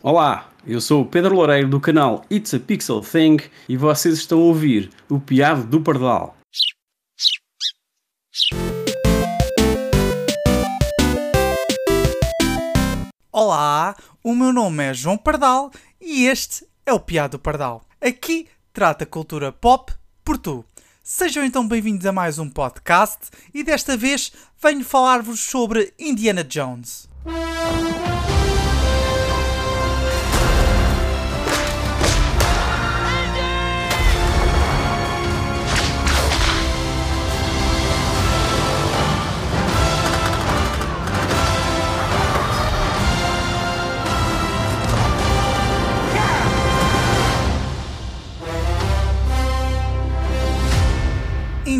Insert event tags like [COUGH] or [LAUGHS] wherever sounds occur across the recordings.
Olá, eu sou o Pedro Loureiro do canal It's a Pixel Thing e vocês estão a ouvir o Piado do Pardal. Olá, o meu nome é João Pardal e este é o Piado do Pardal. Aqui trata cultura pop por tu. Sejam então bem-vindos a mais um podcast e desta vez venho falar-vos sobre Indiana Jones.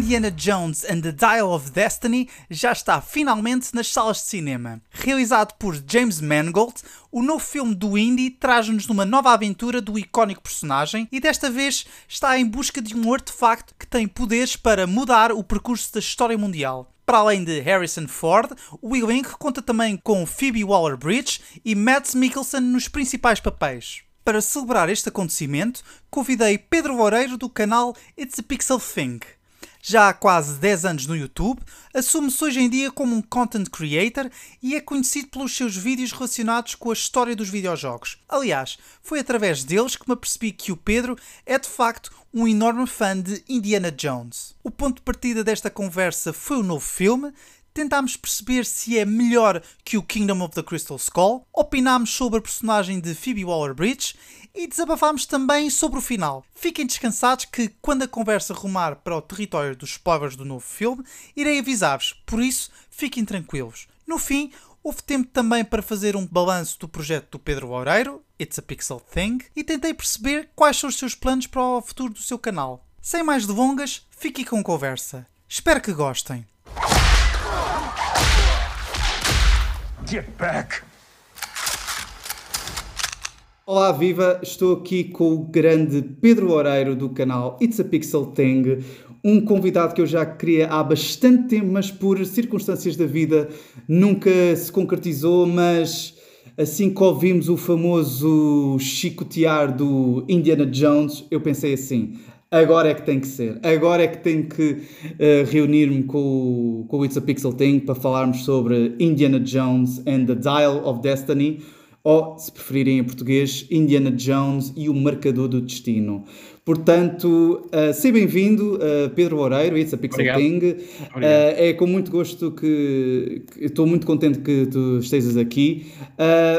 Indiana Jones and the Dial of Destiny já está finalmente nas salas de cinema. Realizado por James Mangold, o novo filme do Indy traz-nos numa nova aventura do icónico personagem e desta vez está em busca de um artefacto que tem poderes para mudar o percurso da história mundial. Para além de Harrison Ford, o elenco conta também com Phoebe Waller-Bridge e Mads Mikkelsen nos principais papéis. Para celebrar este acontecimento, convidei Pedro Loureiro do canal It's a Pixel Thing já há quase 10 anos no YouTube, assume-se hoje em dia como um content creator e é conhecido pelos seus vídeos relacionados com a história dos videojogos. Aliás, foi através deles que me apercebi que o Pedro é de facto um enorme fã de Indiana Jones. O ponto de partida desta conversa foi o novo filme, tentámos perceber se é melhor que o Kingdom of the Crystal Skull, opinámos sobre a personagem de Phoebe Waller-Bridge e desabafámos também sobre o final. Fiquem descansados que, quando a conversa rumar para o território dos spoilers do novo filme, irei avisar-vos, por isso fiquem tranquilos. No fim, houve tempo também para fazer um balanço do projeto do Pedro Loureiro, It's a Pixel Thing, e tentei perceber quais são os seus planos para o futuro do seu canal. Sem mais delongas, fiquem com a conversa. Espero que gostem. Get back! Olá, viva! Estou aqui com o grande Pedro Oreiro do canal It's a Pixel Thing, um convidado que eu já queria há bastante tempo, mas por circunstâncias da vida nunca se concretizou. Mas assim que ouvimos o famoso chicotear do Indiana Jones, eu pensei assim: agora é que tem que ser, agora é que tenho que uh, reunir-me com, com o It's a Pixel Thing para falarmos sobre Indiana Jones and the Dial of Destiny ou, se preferirem em português, Indiana Jones e o Marcador do Destino. Portanto, uh, seja bem-vindo, uh, Pedro Oreiro, It's a Pixel Obrigado. King. Uh, é com muito gosto que, estou muito contente que tu estejas aqui.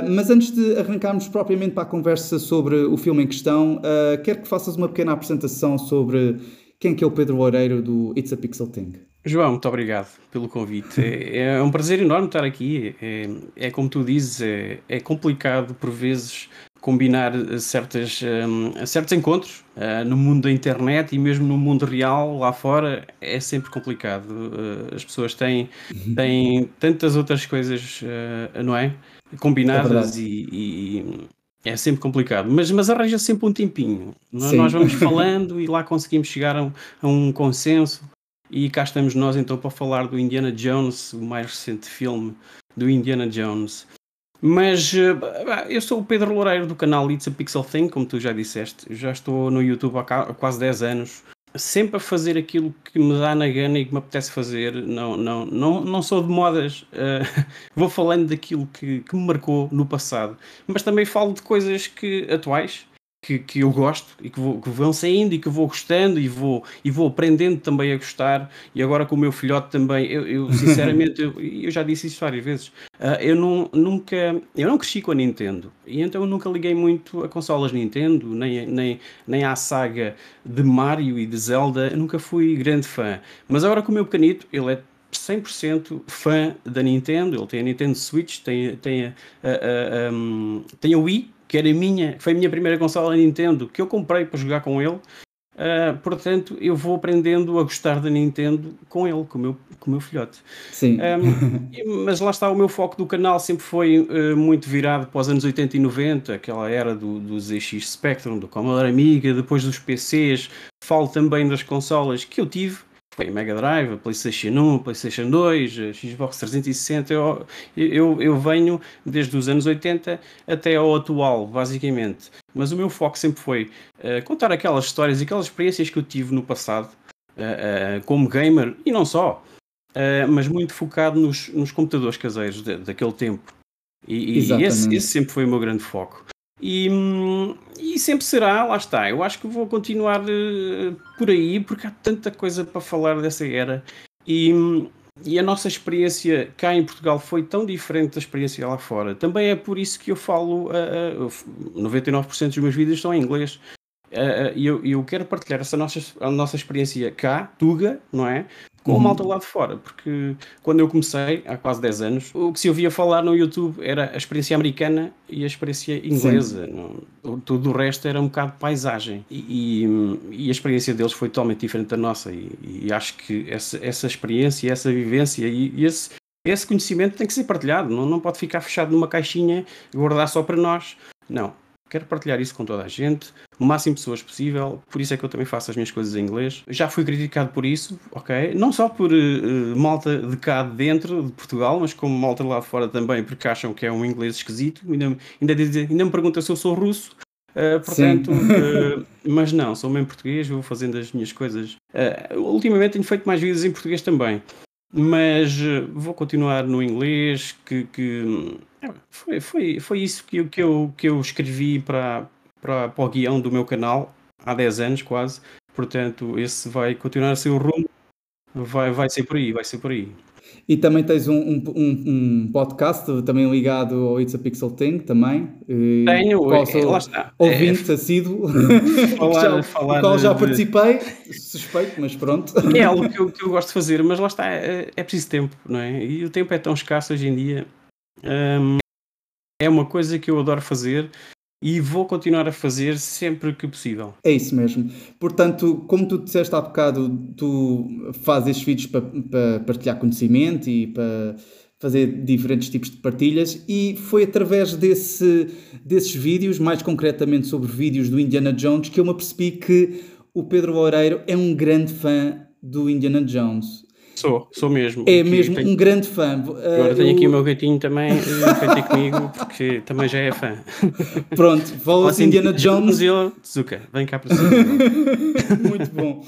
Mas antes de arrancarmos propriamente para a conversa sobre o filme em questão, quero que faças uma pequena apresentação sobre quem que é o Pedro Oreiro do It's a Pixel Thing. João, muito obrigado pelo convite. É, é um prazer enorme estar aqui. É, é como tu dizes, é, é complicado por vezes combinar certas, um, certos encontros uh, no mundo da internet e mesmo no mundo real lá fora é sempre complicado. Uh, as pessoas têm, têm tantas outras coisas, uh, não é? Combinadas É e, e é sempre complicado, mas, mas arranja sempre um tempinho. Nós, Sim. nós vamos [LAUGHS] falando e lá conseguimos chegar a um, a um consenso. E cá estamos nós então para falar do Indiana Jones, o mais recente filme do Indiana Jones. Mas eh, eu sou o Pedro Loureiro do canal It's a Pixel Thing, como tu já disseste. Já estou no YouTube há quase 10 anos, sempre a fazer aquilo que me dá na gana e que me apetece fazer. Não, não, não, não sou de modas, eh, [LAUGHS] vou falando daquilo que, que me marcou no passado, mas também falo de coisas que, atuais que, que eu gosto e que, vou, que vão saindo e que vou gostando e vou, e vou aprendendo também a gostar. E agora com o meu filhote também, eu, eu, [LAUGHS] sinceramente, eu, eu já disse isso várias vezes. ah, eu não, nunca, eu não cresci com a Nintendo e então eu nunca liguei muito a consolas Nintendo, nem, nem, nem à saga de Mario e de Zelda. Eu nunca fui grande fã. Mas agora com o meu pequenito, ele é 100% fã da Nintendo. Ele tem a Nintendo Switch, tem, tem, a, a- a- um, tem a Wii, que era minha, foi a minha primeira consola Nintendo, que eu comprei para jogar com ele. Ah, portanto, eu vou aprendendo a gostar da Nintendo com ele, com o meu, com o meu filhote. Sim. Um, [LAUGHS] e- mas lá está, o meu foco do canal sempre foi eh, muito virado para os anos 80 e 90, aquela era do, do ZX Spectrum, do Commodore Amiga, depois dos PCs. Falo também das consolas que eu tive, foi Mega Drive, PlayStation 1, PlayStation 2, Xbox 360. Eu, eu, eu venho desde os anos 80 até ao atual, basicamente. Mas o meu foco sempre foi uh, contar aquelas histórias e aquelas experiências que eu tive no passado, uh, uh, como gamer, e não só, mas muito focado nos, nos computadores caseiros de, daquele tempo. E, e esse, esse, sempre foi o meu grande foco. E, e, sempre será, lá está. Eu acho que vou continuar uh, por aí, porque há tanta coisa para falar dessa era. E, e a nossa experiência cá em Portugal foi tão diferente da experiência lá fora. Também é por isso que eu falo. Uh, uh, 99% dos meus vídeos estão em inglês. Uh, e eu, eu quero partilhar essa nossa, a nossa experiência cá, Tuga, não é? Com uhum. malta lá de fora, porque quando eu comecei, há quase 10 anos, o que se ouvia falar no YouTube era a experiência americana e a experiência inglesa. Não, tudo o resto era um bocado de paisagem. E, e, e, a experiência deles foi totalmente diferente da nossa. E, e acho que essa, essa experiência, essa vivência e, esse, esse conhecimento tem que ser partilhado. Não, não pode ficar fechado numa caixinha e guardar só para nós. Não Quero partilhar isso com toda a gente, o máximo de pessoas possível, por isso é que eu também faço as minhas coisas em inglês. Já fui criticado por isso, ok? Não só por uh, malta de cá dentro de Portugal, mas como malta lá de fora também, porque acham que é um inglês esquisito. Ainda, ainda, ainda me perguntam se eu sou russo. Uh, portanto, uh, [LAUGHS] mas não, sou mesmo português, vou fazendo as minhas coisas. ultimamente tenho feito mais vídeos em português também mas vou continuar no inglês que, que foi, foi, foi isso que eu, que eu, que eu escrevi para, para, para o guião do meu canal há 10 anos quase. Portanto, esse vai continuar a ser o rumo. Vai, vai ser por aí, vai ser por aí. E também tens um, um, um, podcast também ligado ao It's a Pixel Thing também. Tenho, qual sou é, lá está. Ouvinte é, assíduo, falar, [LAUGHS] [LAUGHS] já, falar qual já participei, suspeito, mas pronto. É algo [LAUGHS] que eu, que eu gosto de fazer, mas lá está, é, é preciso tempo, não é? E o tempo é tão escasso hoje em dia um, é uma coisa que eu adoro fazer e vou continuar a fazer sempre que possível. É isso mesmo. Portanto, como tu disseste há bocado, tu fazes estes vídeos para, para partilhar conhecimento e para fazer diferentes tipos de partilhas e foi através desse, desses vídeos, mais concretamente sobre vídeos do Indiana Jones, que eu me apercebi que o Pedro Loureiro é um grande fã do Indiana Jones. Sou, sou mesmo. É mesmo tenho... um grande fã. Agora uh, tenho eu... aqui o meu gatinho também uh, feito comigo, porque também já é fã. [LAUGHS] Pronto, assim Indiana Jones. Zuka, vem cá para cima. [LAUGHS] Muito bom.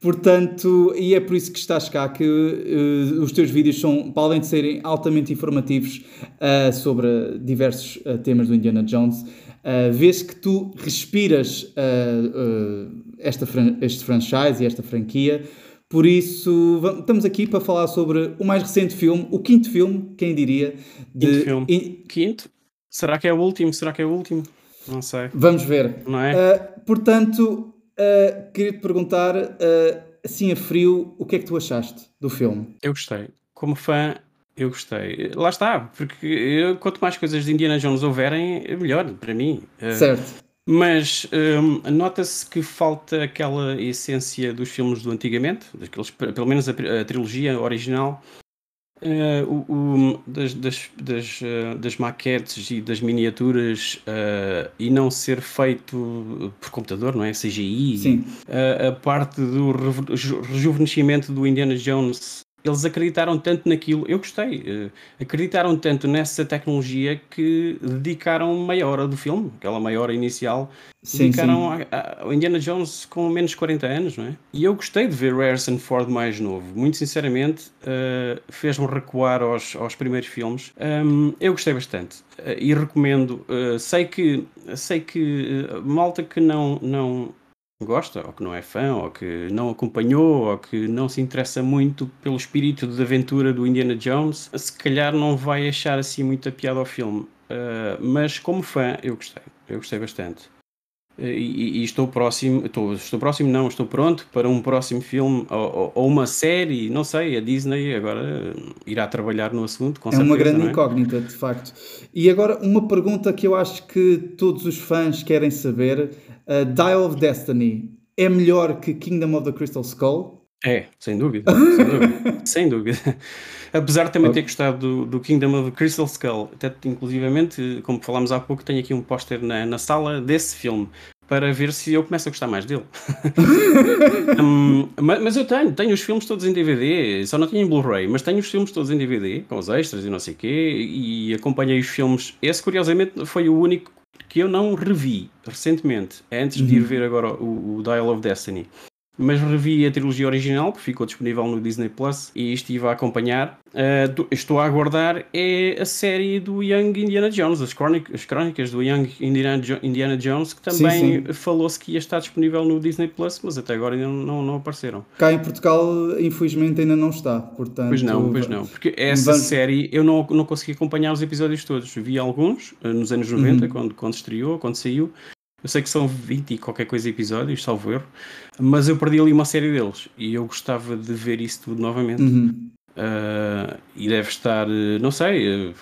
Portanto, e é por isso que estás cá, que uh, os teus vídeos são, para além de serem altamente informativos uh, sobre diversos uh, temas do Indiana Jones, vês que tu respiras esta, este franchise e esta franquia por isso, estamos aqui para falar sobre o mais recente filme, o quinto filme, quem diria? De... Quinto filme. In... Quinto? Será que é o último? Será que é o último? Não sei. Vamos ver. Não é? Uh, portanto, uh, queria te perguntar, uh, assim a frio, o que é que tu achaste do filme? Eu gostei. Como fã, eu gostei. Lá está, porque eu, quanto mais coisas de Indiana Jones houverem, melhor para mim. Certo. Mas um, nota-se que falta aquela essência dos filmes do antigamente, daqueles, pelo menos a, a trilogia original, uh, o, o, das, das, das, uh, das, maquetes e das miniaturas uh, e não ser feito por computador, não é? CGI. Sim. a parte do rejuvenescimento do Indiana Jones eles acreditaram tanto naquilo, eu gostei, uh, acreditaram tanto nessa tecnologia que dedicaram meia hora do filme, aquela meia hora inicial, sim, dedicaram ao Indiana Jones com menos de 40 anos, não é? E eu gostei de ver Harrison Ford mais novo, muito sinceramente, uh, fez-me recuar aos, aos primeiros filmes. Um, eu gostei bastante uh, e recomendo. sei que, sei que malta que não, não gosta, ou que não é fã, ou que não acompanhou, ou que não se interessa muito pelo espírito de aventura do Indiana Jones, se calhar não vai achar assim muita piada ao filme. Uh, mas como fã, eu gostei. Eu gostei bastante. E, e, estou próximo, estou, estou próximo, não, estou pronto para um próximo filme ou, ou, uma série, não sei, a Disney agora irá trabalhar no assunto, com é certeza. uma grande é? incógnita, de facto. E agora, uma pergunta que eu acho que todos os fãs querem saber Uh, Dial of Destiny é melhor que Kingdom of the Crystal Skull? É, sem dúvida. sem dúvida. [LAUGHS] sem dúvida. Apesar de também ter gostado do, do, Kingdom of Crystal Skull, até inclusivamente, como falámos há pouco, tenho aqui um póster na, na sala desse filme. para ver se eu começo a gostar mais dele. [LAUGHS] um, mas, mas, eu tenho, tenho os filmes todos em DVD, só não tenho em Blu-ray, mas tenho os filmes todos em DVD, com os extras e não sei o quê, e acompanhei os filmes. Esse, curiosamente, foi o único que eu não revi recentemente, antes uhum. de ir uhum. ver agora o, o Dial of Destiny mas revi a trilogia original, que ficou disponível no Disney Plus, e estive a acompanhar. Uh, estou a aguardar é a série do Young Indiana Jones, as, as crónicas do Young Indiana, jo Indiana Jones, que também falou-se que ia estar disponível no Disney Plus, mas até agora ainda não, não, não, apareceram. Cá em Portugal, infelizmente, ainda não está. Portanto, pois não, pois não, porque essa vamos... série eu não, não consegui acompanhar os episódios todos. Vi alguns uh, nos anos 90, uhum. quando, quando estreou, quando saiu, eu sei que são 20 e qualquer coisa episódios, salvo erro, mas eu perdi ali uma série deles e eu gostava de ver isso tudo novamente. Uhum. Uh, e deve estar, não sei,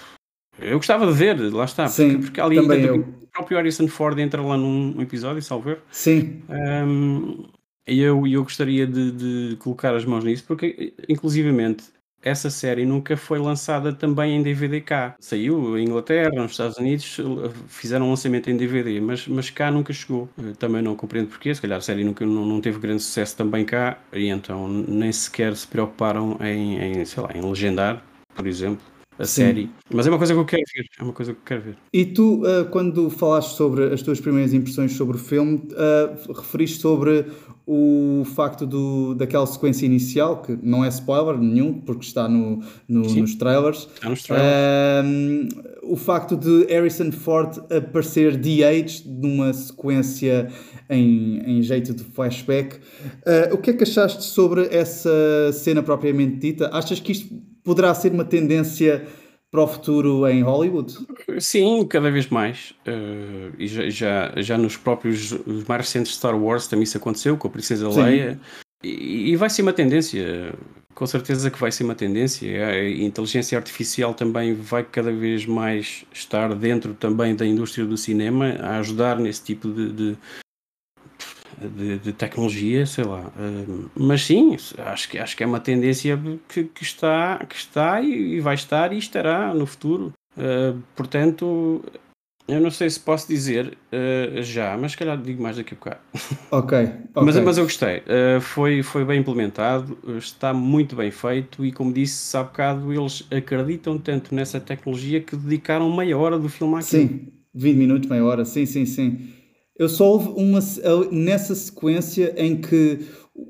eu gostava de ver, lá está, Sim, porque, porque ali ainda, o próprio Harrison Ford entra lá num episódio, salvo erro. Sim. Um, e eu, eu gostaria de, de, colocar as mãos nisso, porque inclusivamente essa série nunca foi lançada também em DVD cá. Saiu em Inglaterra, nos Estados Unidos, fizeram um lançamento em DVD, mas, mas cá nunca chegou. Eu também não compreendo porquê, se calhar a série nunca, não, não teve grande sucesso também cá, e então nem sequer se preocuparam em, em sei lá, em legendar, por exemplo a Sim. série. Mas é uma coisa que eu quero ver. É uma coisa que eu quero ver. E tu, uh, quando falaste sobre as tuas primeiras impressões sobre o filme, uh, referiste sobre o facto do, daquela sequência inicial, que não é spoiler nenhum, porque está no, no nos trailers. Está nos trailers. Um, o facto de Harrison Ford aparecer de-aged numa sequência em, em jeito de flashback. Uh, o que é que achaste sobre essa cena propriamente dita? Achas que isto poderá ser uma tendência para o futuro em Hollywood? Sim, cada vez mais. Uh, e já, já, já, nos próprios os mais recentes Star Wars também isso aconteceu com a Princesa Leia. E, e, vai ser uma tendência. Com certeza que vai ser uma tendência. A inteligência artificial também vai cada vez mais estar dentro também da indústria do cinema, a ajudar nesse tipo de, de de, de, tecnologia, sei lá. Uh, mas sim, acho que, acho que é uma tendência que, que está, que está e, vai estar e estará no futuro. Uh, portanto, eu não sei se posso dizer uh, já, mas se calhar digo mais daqui a bocado. Ok. [LAUGHS] okay. mas, mas eu gostei. Uh, foi, foi bem implementado, está muito bem feito e, como disse há bocado, eles acreditam tanto nessa tecnologia que dedicaram meia hora do filme àquilo. Sim, 20 minutos, meia hora, sim, sim, sim. Eu só houve uma nessa sequência em que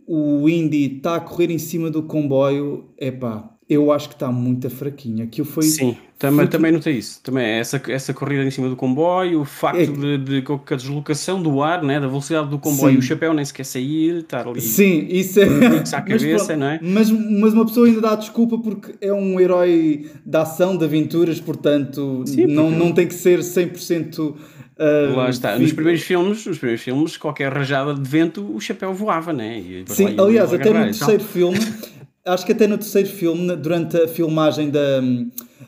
o Indy está a correr em cima do comboio, epá, eu acho que está muito fraquinha. Aquilo foi. Sim, também, foi... também notei isso. Também essa, essa corrida em cima do comboio, o facto é... de, de, de, a deslocação do ar, né, da velocidade do comboio, Sim. o chapéu nem sequer sair, estar ali. Sim, isso é. À [LAUGHS] cabeça, mas, não é? Mas, mas uma pessoa ainda dá desculpa porque é um herói da ação, de aventuras, portanto, Sim, porque... não, não tem que ser 100%. Uh, Lá está. Nos primeiros filmes, nos primeiros filmes, qualquer rajada de vento, o chapéu voava, né? E Sim, aliás, até no terceiro filme, [LAUGHS] acho que até no terceiro filme, durante a filmagem da,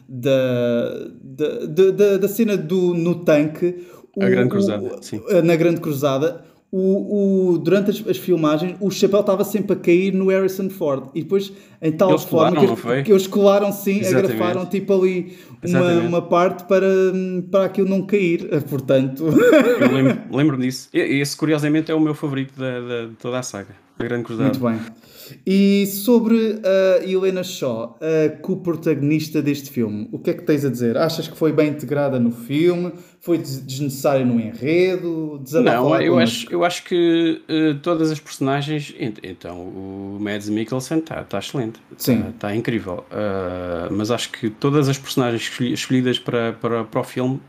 da, da, da, da cena do, no tanque, a o, Grande Cruzada, o, na Grande Cruzada, o, o, durante as, as, filmagens, o chapéu estava sempre a cair no Harrison Ford. E depois, em tal eles forma colaram, que, que, eles colaram sim, Exatamente. agrafaram tipo ali uma, uma, parte para, para aquilo não cair. Portanto, eu lembro, [LAUGHS] lembro disso. Esse, curiosamente, é o meu favorito da, da, de toda a saga. A Grande Cruzada. Muito bem. E sobre a Helena Shaw, a co-protagonista deste filme, o que é que tens a dizer? Achas que foi bem integrada no filme? Foi desnecessária no enredo? Não, eu acho, eu acho que uh, todas as personagens. Então, o Mads Mikkelsen está tá excelente. Está tá incrível. Uh, mas acho que todas as personagens escolhidas para, para, para o filme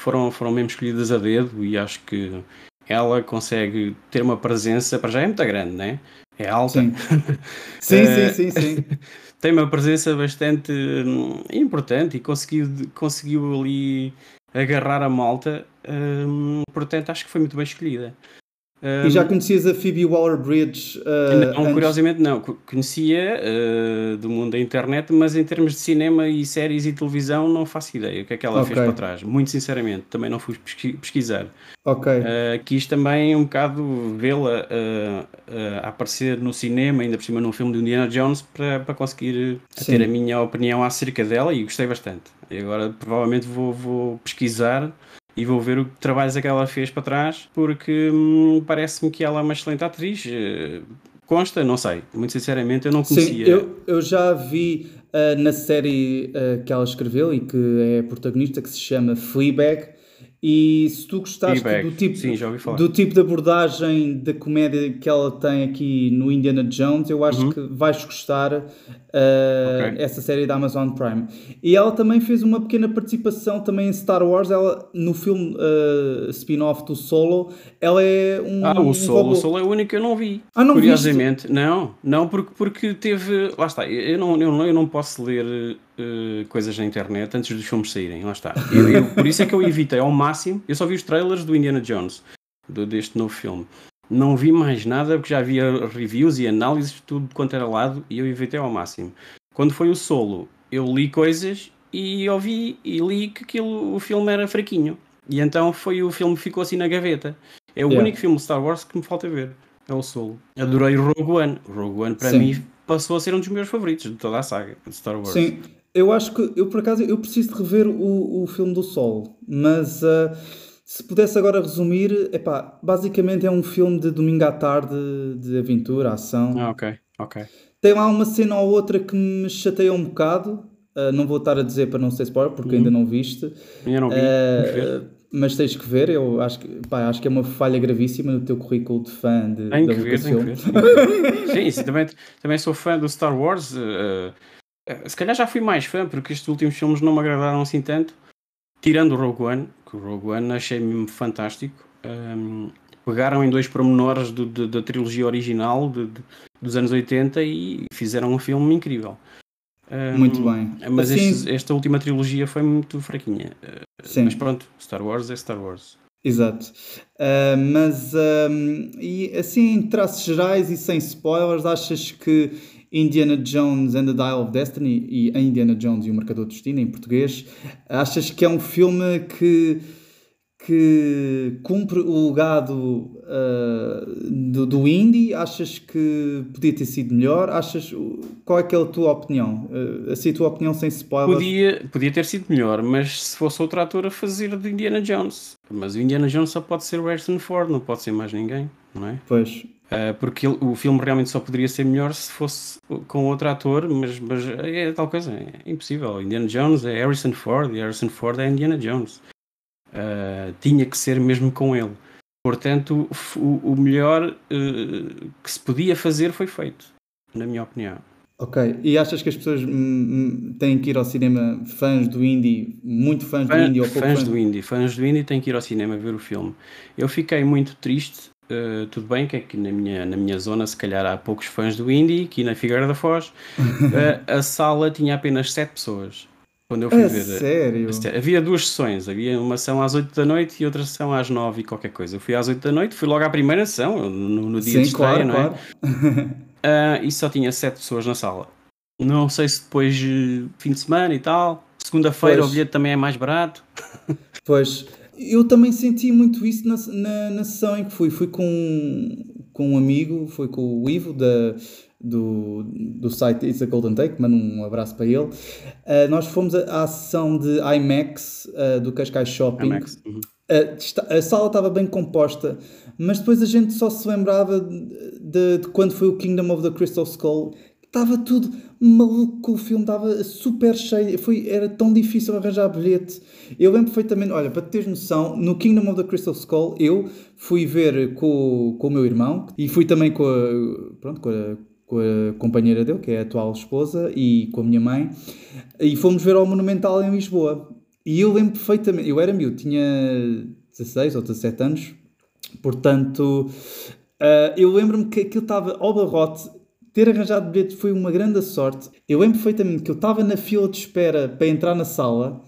foram, foram mesmo escolhidas a dedo e acho que ela consegue ter uma presença, para já é muito grande, né? é alta. Sim, [LAUGHS] sim, sim, sim, sim. [LAUGHS] Tem uma presença bastante hum, importante e conseguiu, conseguiu ali agarrar a malta, hum, portanto acho que foi muito bem escolhida. Um, e já conhecias a Phoebe Waller-Bridge? Uh, não, antes? curiosamente não. Conhecia uh, do mundo da internet, mas em termos de cinema e séries e televisão não faço ideia o que é que ela okay. fez para trás. Muito sinceramente, também não fui pesquisar. Ok. Uh, quis também um bocado vê-la a aparecer no cinema, ainda por cima num filme de Indiana Jones, para, para conseguir ter a minha opinião acerca dela e gostei bastante. E agora provavelmente vou, vou pesquisar e vou ver o trabalhos é que ela fez para trás, porque hum, parece-me que ela é uma excelente atriz. Uh, consta, não sei, muito sinceramente eu não conhecia. Sim, eu, eu já vi uh, na série uh, que ela escreveu e que é protagonista, que se chama Fleabag. E se tu gostaste do tipo, Sim, do tipo de abordagem da comédia que ela tem aqui no Indiana Jones, eu acho uhum. que vais gostar uh, okay. essa série da Amazon Prime. E ela também fez uma pequena participação também em Star Wars, ela no filme uh, spin-off do Solo, ela é um Ah, o Solo, robô. o Solo é o único que eu não vi. Ah, não Curiosamente, viste? não, não porque, porque teve, lá está, eu não, eu não, eu não posso ler uh, coisas na internet antes dos filmes saírem, lá está. Eu, eu, por isso é que eu evitei ao máximo, eu só vi os trailers do Indiana Jones, do, deste novo filme. Não vi mais nada porque já havia reviews e análises, tudo quanto era lado, e eu evitei ao máximo. Quando foi o solo, eu li coisas e ouvi e li que aquilo, o filme era fraquinho. E então foi o filme que ficou assim na gaveta. É o yeah. único filme de Star Wars que me falta ver. É o solo. Adorei Rogue One. Rogue One para Sim. mim passou a ser um dos meus favoritos de toda a saga de Star Wars. Sim, eu acho que eu por acaso eu preciso de rever o, o filme do Sol, mas uh, se pudesse agora resumir, epá, basicamente é um filme de domingo à tarde de aventura, ação. Ah, ok, ok. Tem lá uma cena ou outra que me chateia um bocado. Uh, não vou estar a dizer para não ser spoiler, porque uhum. ainda não viste. Ainda não vi. Uh, mas tens que ver, eu acho que, pá, acho que é uma falha gravíssima no teu currículo de fã de, tem da que ver, tem que ver. [LAUGHS] Sim, também, também sou fã do Star Wars. Uh, se calhar já fui mais fã, porque estes últimos filmes não me agradaram assim tanto. Tirando o Rogue One, que o Rogue One achei mesmo fantástico. Um, pegaram em dois pormenores do, do, da trilogia original de, de, dos anos 80 e fizeram um filme incrível. Um, muito bem. Mas assim, este, esta última trilogia foi muito fraquinha. Sim. Mas pronto, Star Wars é Star Wars. Exato. Uh, mas um, e assim, em traços gerais e sem spoilers, achas que Indiana Jones and the Dial of Destiny e a Indiana Jones e o Marcador de Destino em português, achas que é um filme que, que cumpre o legado uh, do, do indie? Achas que podia ter sido melhor? Achas, qual é que é a tua opinião? Uh, assim, a tua opinião sem spoilers? Podia, podia ter sido melhor, mas se fosse outro ator a fazer de Indiana Jones. Mas o Indiana Jones só pode ser o Harrison Ford, não pode ser mais ninguém, não é? Pois. Uh, porque ele, o filme realmente só poderia ser melhor se fosse com outro ator, mas, mas é tal coisa, é impossível. Indiana Jones é Harrison Ford e Harrison Ford é Indiana Jones. Uh, tinha que ser mesmo com ele. Portanto, o, o melhor uh, que se podia fazer foi feito, na minha opinião. Ok, e achas que as pessoas hum, hum, têm que ir ao cinema, fãs do indie, muito fãs Fã, do indie ou pouco fãs, fãs do indie, fãs do indie têm que ir ao cinema ver o filme. Eu fiquei muito triste Uh, tudo bem que aqui na minha, na minha zona se calhar há poucos fãs do indie, aqui na Figueira da Foz, uh, [LAUGHS] a sala tinha apenas 7 pessoas. Quando eu fui é ver. Sério? Havia duas sessões, havia uma sessão às 8 da noite e outra sessão às 9 e qualquer coisa. Eu fui às 8 da noite, fui logo à primeira sessão, no, no dia Sim, de estreia, claro, não é? Claro. Uh, [LAUGHS] e só tinha 7 pessoas na sala. Não sei se depois fim de semana e tal. Segunda-feira o bilhete também é mais barato. [LAUGHS] Pois, eu também senti muito isso na, na, na, sessão em que fui. Fui com, com um amigo, foi com o Ivo da, do, do site It's a Golden Take, mando um abraço para ele. Uh, nós fomos à, à sessão de IMAX uh, do Cascais Shopping. IMAX. Uhum. Uh, a sala estava bem composta, mas depois a gente só se lembrava de, de, de quando foi o Kingdom of the Crystal Skull Estava tudo maluco, o filme estava super cheio, foi, era tão difícil arranjar bilhete. Eu lembro perfeitamente, olha, para teres noção, no Kingdom of the Crystal Skull eu fui ver com, com o meu irmão e fui também com a, pronto, com a, com a companheira dele, que é a atual esposa, e com a minha mãe, e fomos ver ao Monumental em Lisboa. E eu lembro perfeitamente, eu era miúdo, tinha 16 ou 17 anos, portanto, uh, eu lembro-me que aquilo estava ao barrote ter arranjado bilhete foi uma grande sorte. Eu lembro perfeitamente que eu estava na fila de espera para entrar na sala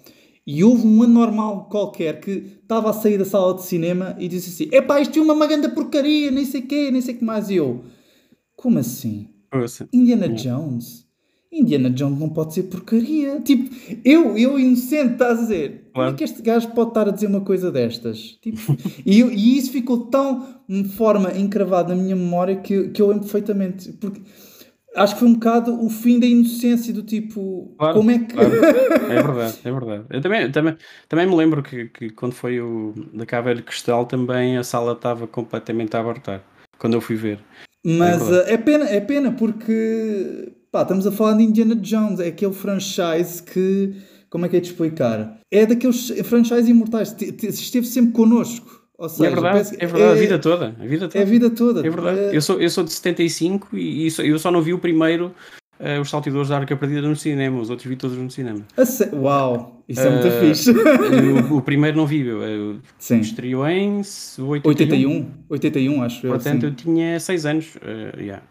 e houve um anormal qualquer que estava a sair da sala de cinema e disse assim: Epá, isto é uma maganda porcaria, nem sei o quê, nem sei o que mais. E eu, como assim? Indiana Jones? Indiana Jones não pode ser porcaria. Tipo, eu, eu inocente, estás a dizer, claro. como é que este gajo pode estar a dizer uma coisa destas? Tipo, [LAUGHS] e, eu, e isso ficou tão de forma encravada na minha memória que, que eu lembro perfeitamente. Porque acho que foi um bocado o fim da inocência do tipo, Claro, como é que... claro. [LAUGHS] É verdade, é verdade. Eu também, também, também me lembro que, que quando foi o da Caveira Cristal também a sala estava completamente a abartar. Quando eu fui ver. Mas É verdade. eh, é pena, é pena porque pá, estamos a falar de Indiana Jones, é aquele franchise que, como é que é de explicar? É daqueles franchise imortais, te- te- esteve sempre connosco. Ou seja, é verdade, é verdade, a vida toda. A vida toda. É a vida toda. É verdade. Eh, Eu sou, eu sou de 75 e, e só- eu só não vi o primeiro, eh, Os Saltadores da Arca Perdida, no cinema. Os outros vi todos no cinema. sé- Uau, isso é muito Eh, fixe. [LAUGHS] o, o primeiro não vi, eu, eu Sim. estreou em 81. 81, 81 acho eu. Portanto, sim. eu tinha 6 anos. eh, yeah.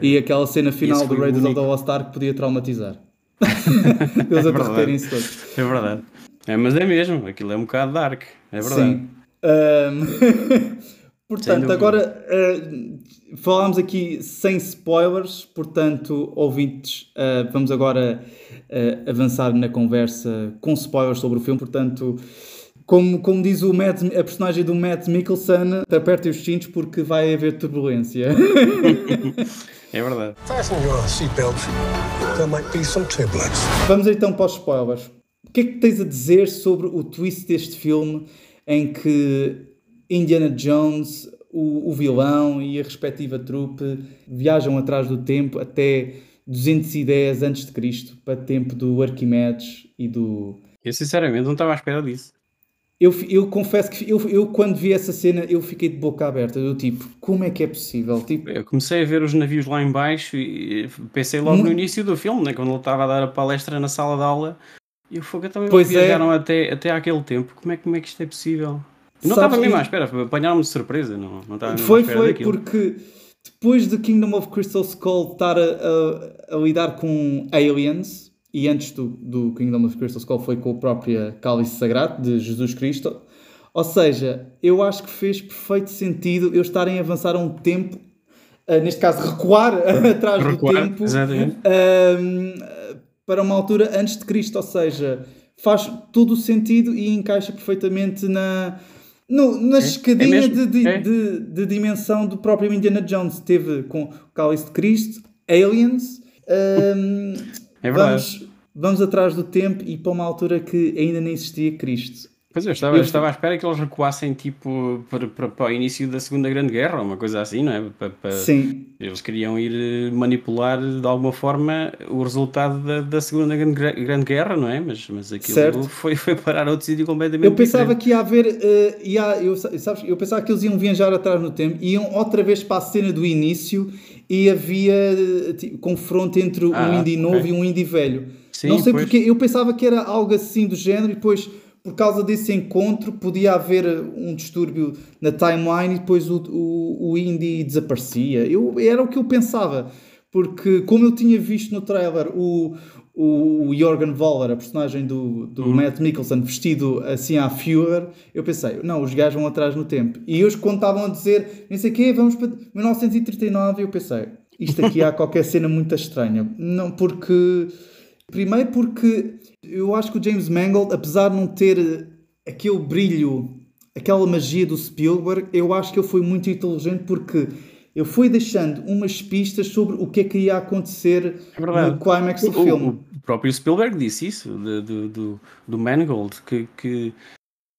E aquela cena final do Raiders of the único. Lost Ark podia traumatizar. [LAUGHS] Eles a É verdade. derreterem-se todos. É verdade. É, mas é mesmo, aquilo é um bocado dark. É verdade. Sim. [LAUGHS] Sem portanto, agora ah, falámos aqui sem spoilers, portanto, ouvintes, ah, vamos agora ah, avançar na conversa com spoilers sobre o filme. Portanto, como, como diz o Matt, a personagem do Matt Mikkelsen, apertem os cintos porque vai haver turbulência. [LAUGHS] É verdade. Fasten your seatbelts. There might be some turbulence. Vamos então para os spoilers. O que é que tens a dizer sobre o twist deste filme em que Indiana Jones, o, o vilão e a respectiva trupe viajam atrás do tempo até 210 a.C., para tempo do Arquimedes e do. Eu sinceramente não estava à espera disso. Eu, eu confesso que eu, eu, quando vi essa cena, eu fiquei de boca aberta. Eu, tipo, como é que é possível? Tipo, Eu comecei a ver os navios lá em baixo e pensei logo Hum. no início do filme, né, quando ele estava a dar a palestra na sala de aula. E o fogo também Pois é. viajaram até, até àquele tempo. Como é, como é que isto é possível? Eu não estava mesmo à espera, apanharam-me de surpresa. Não, não estava mesmo à Foi, espera foi, daquilo. porque depois de Kingdom of Crystal Skull estar a, a- a lidar com aliens, e antes do, do Kingdom of Crystal Skull foi com a própria Cálice Sagrado de Jesus Cristo, ou seja, eu acho que fez perfeito sentido eu estarem a avançar a um tempo, ah, neste caso recuar [LAUGHS] atrás Recuar, do tempo, ahm, para uma altura antes de Cristo, ou seja, faz todo o sentido e encaixa perfeitamente na, no, na escadinha mesmo, de, de, é. de- de dimensão do próprio Indiana Jones. Teve com o Cálice de Cristo, Aliens, É verdade. vamos, vamos atrás do tempo e para uma altura que ainda nem existia Cristo. Pois eu estava, Eu- estava à espera que eles recuassem tipo para, para, para o início da Segunda Grande Guerra, uma coisa assim, não é? Para, para- Sim, Eles queriam ir eh, manipular de alguma forma o resultado da, da Segunda Grande, Gra- Grande Guerra, não é? Mas, mas aquilo Certo. foi, foi parar a outro sítio completamente eu pensava diferente. que ia haver. eh, ia, eu, sabes, eu pensava que eles iam viajar atrás no tempo, iam outra vez para a cena do início e havia tipo, confronto entre um Ah, indie novo e um indie velho. Sim, Não sei pois. porque, eu pensava que era algo assim do género e depois. Por causa desse encontro, podia haver eh, um distúrbio na timeline e depois o, o, o indie desaparecia. Eu, era o que eu pensava. Porque, como eu tinha visto no trailer o, o Jorgen Voller, a personagem do, do Uhum. Matt Mikkelsen, vestido assim à Führer, eu pensei, não, os gajos vão atrás no tempo. E eles, estavam a dizer, não sei o quê, vamos para 1939, eu pensei, isto aqui há qualquer cena muito estranha. Não, porque. Primeiro, porque eu acho que o James Mangold, apesar de não ter aquele brilho, aquela magia do Spielberg, eu acho que ele foi muito inteligente porque ele foi deixando umas pistas sobre o que é que ia acontecer É no climax do O- filme. O, próprio Spielberg disse isso, do, do, do Mangold, que, que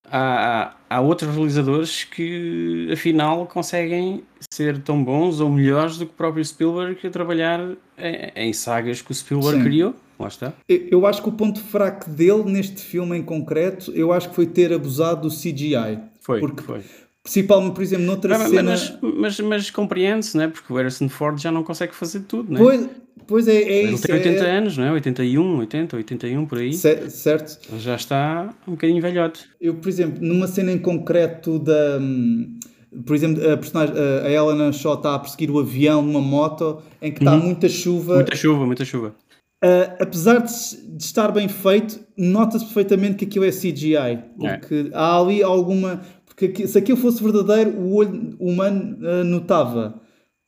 há, há, há outros realizadores que afinal conseguem ser tão bons ou melhores do que o próprio Spielberg a trabalhar em, em sagas que o Spielberg Sim. criou. Lá está. Eu- Eu acho que o ponto fraco dele neste filme em concreto, eu acho que foi ter abusado do CGI. Foi, Porque, foi. Principalmente, por exemplo, noutra Mas, cena. mas, mas, mas compreende-se, não é? Porque o Harrison Ford já não consegue fazer tudo, não é? Pois, pois é, é Ele isso. tem 80 é, anos, não é? 81, 80, 81 por aí. ce- certo. Ele já está um bocadinho velhote. Eu, por exemplo, numa cena em concreto da. hum, Por exemplo, a, personagem, a Helena Shaw está a perseguir o avião numa moto em que está muita chuva. Uhum. Muita chuva, muita chuva. Uh, apesar de, de estar bem feito, nota-se perfeitamente que aquilo é CGI. É. Porque há ali alguma. Porque se aquilo fosse verdadeiro, o olho humano uh, notava.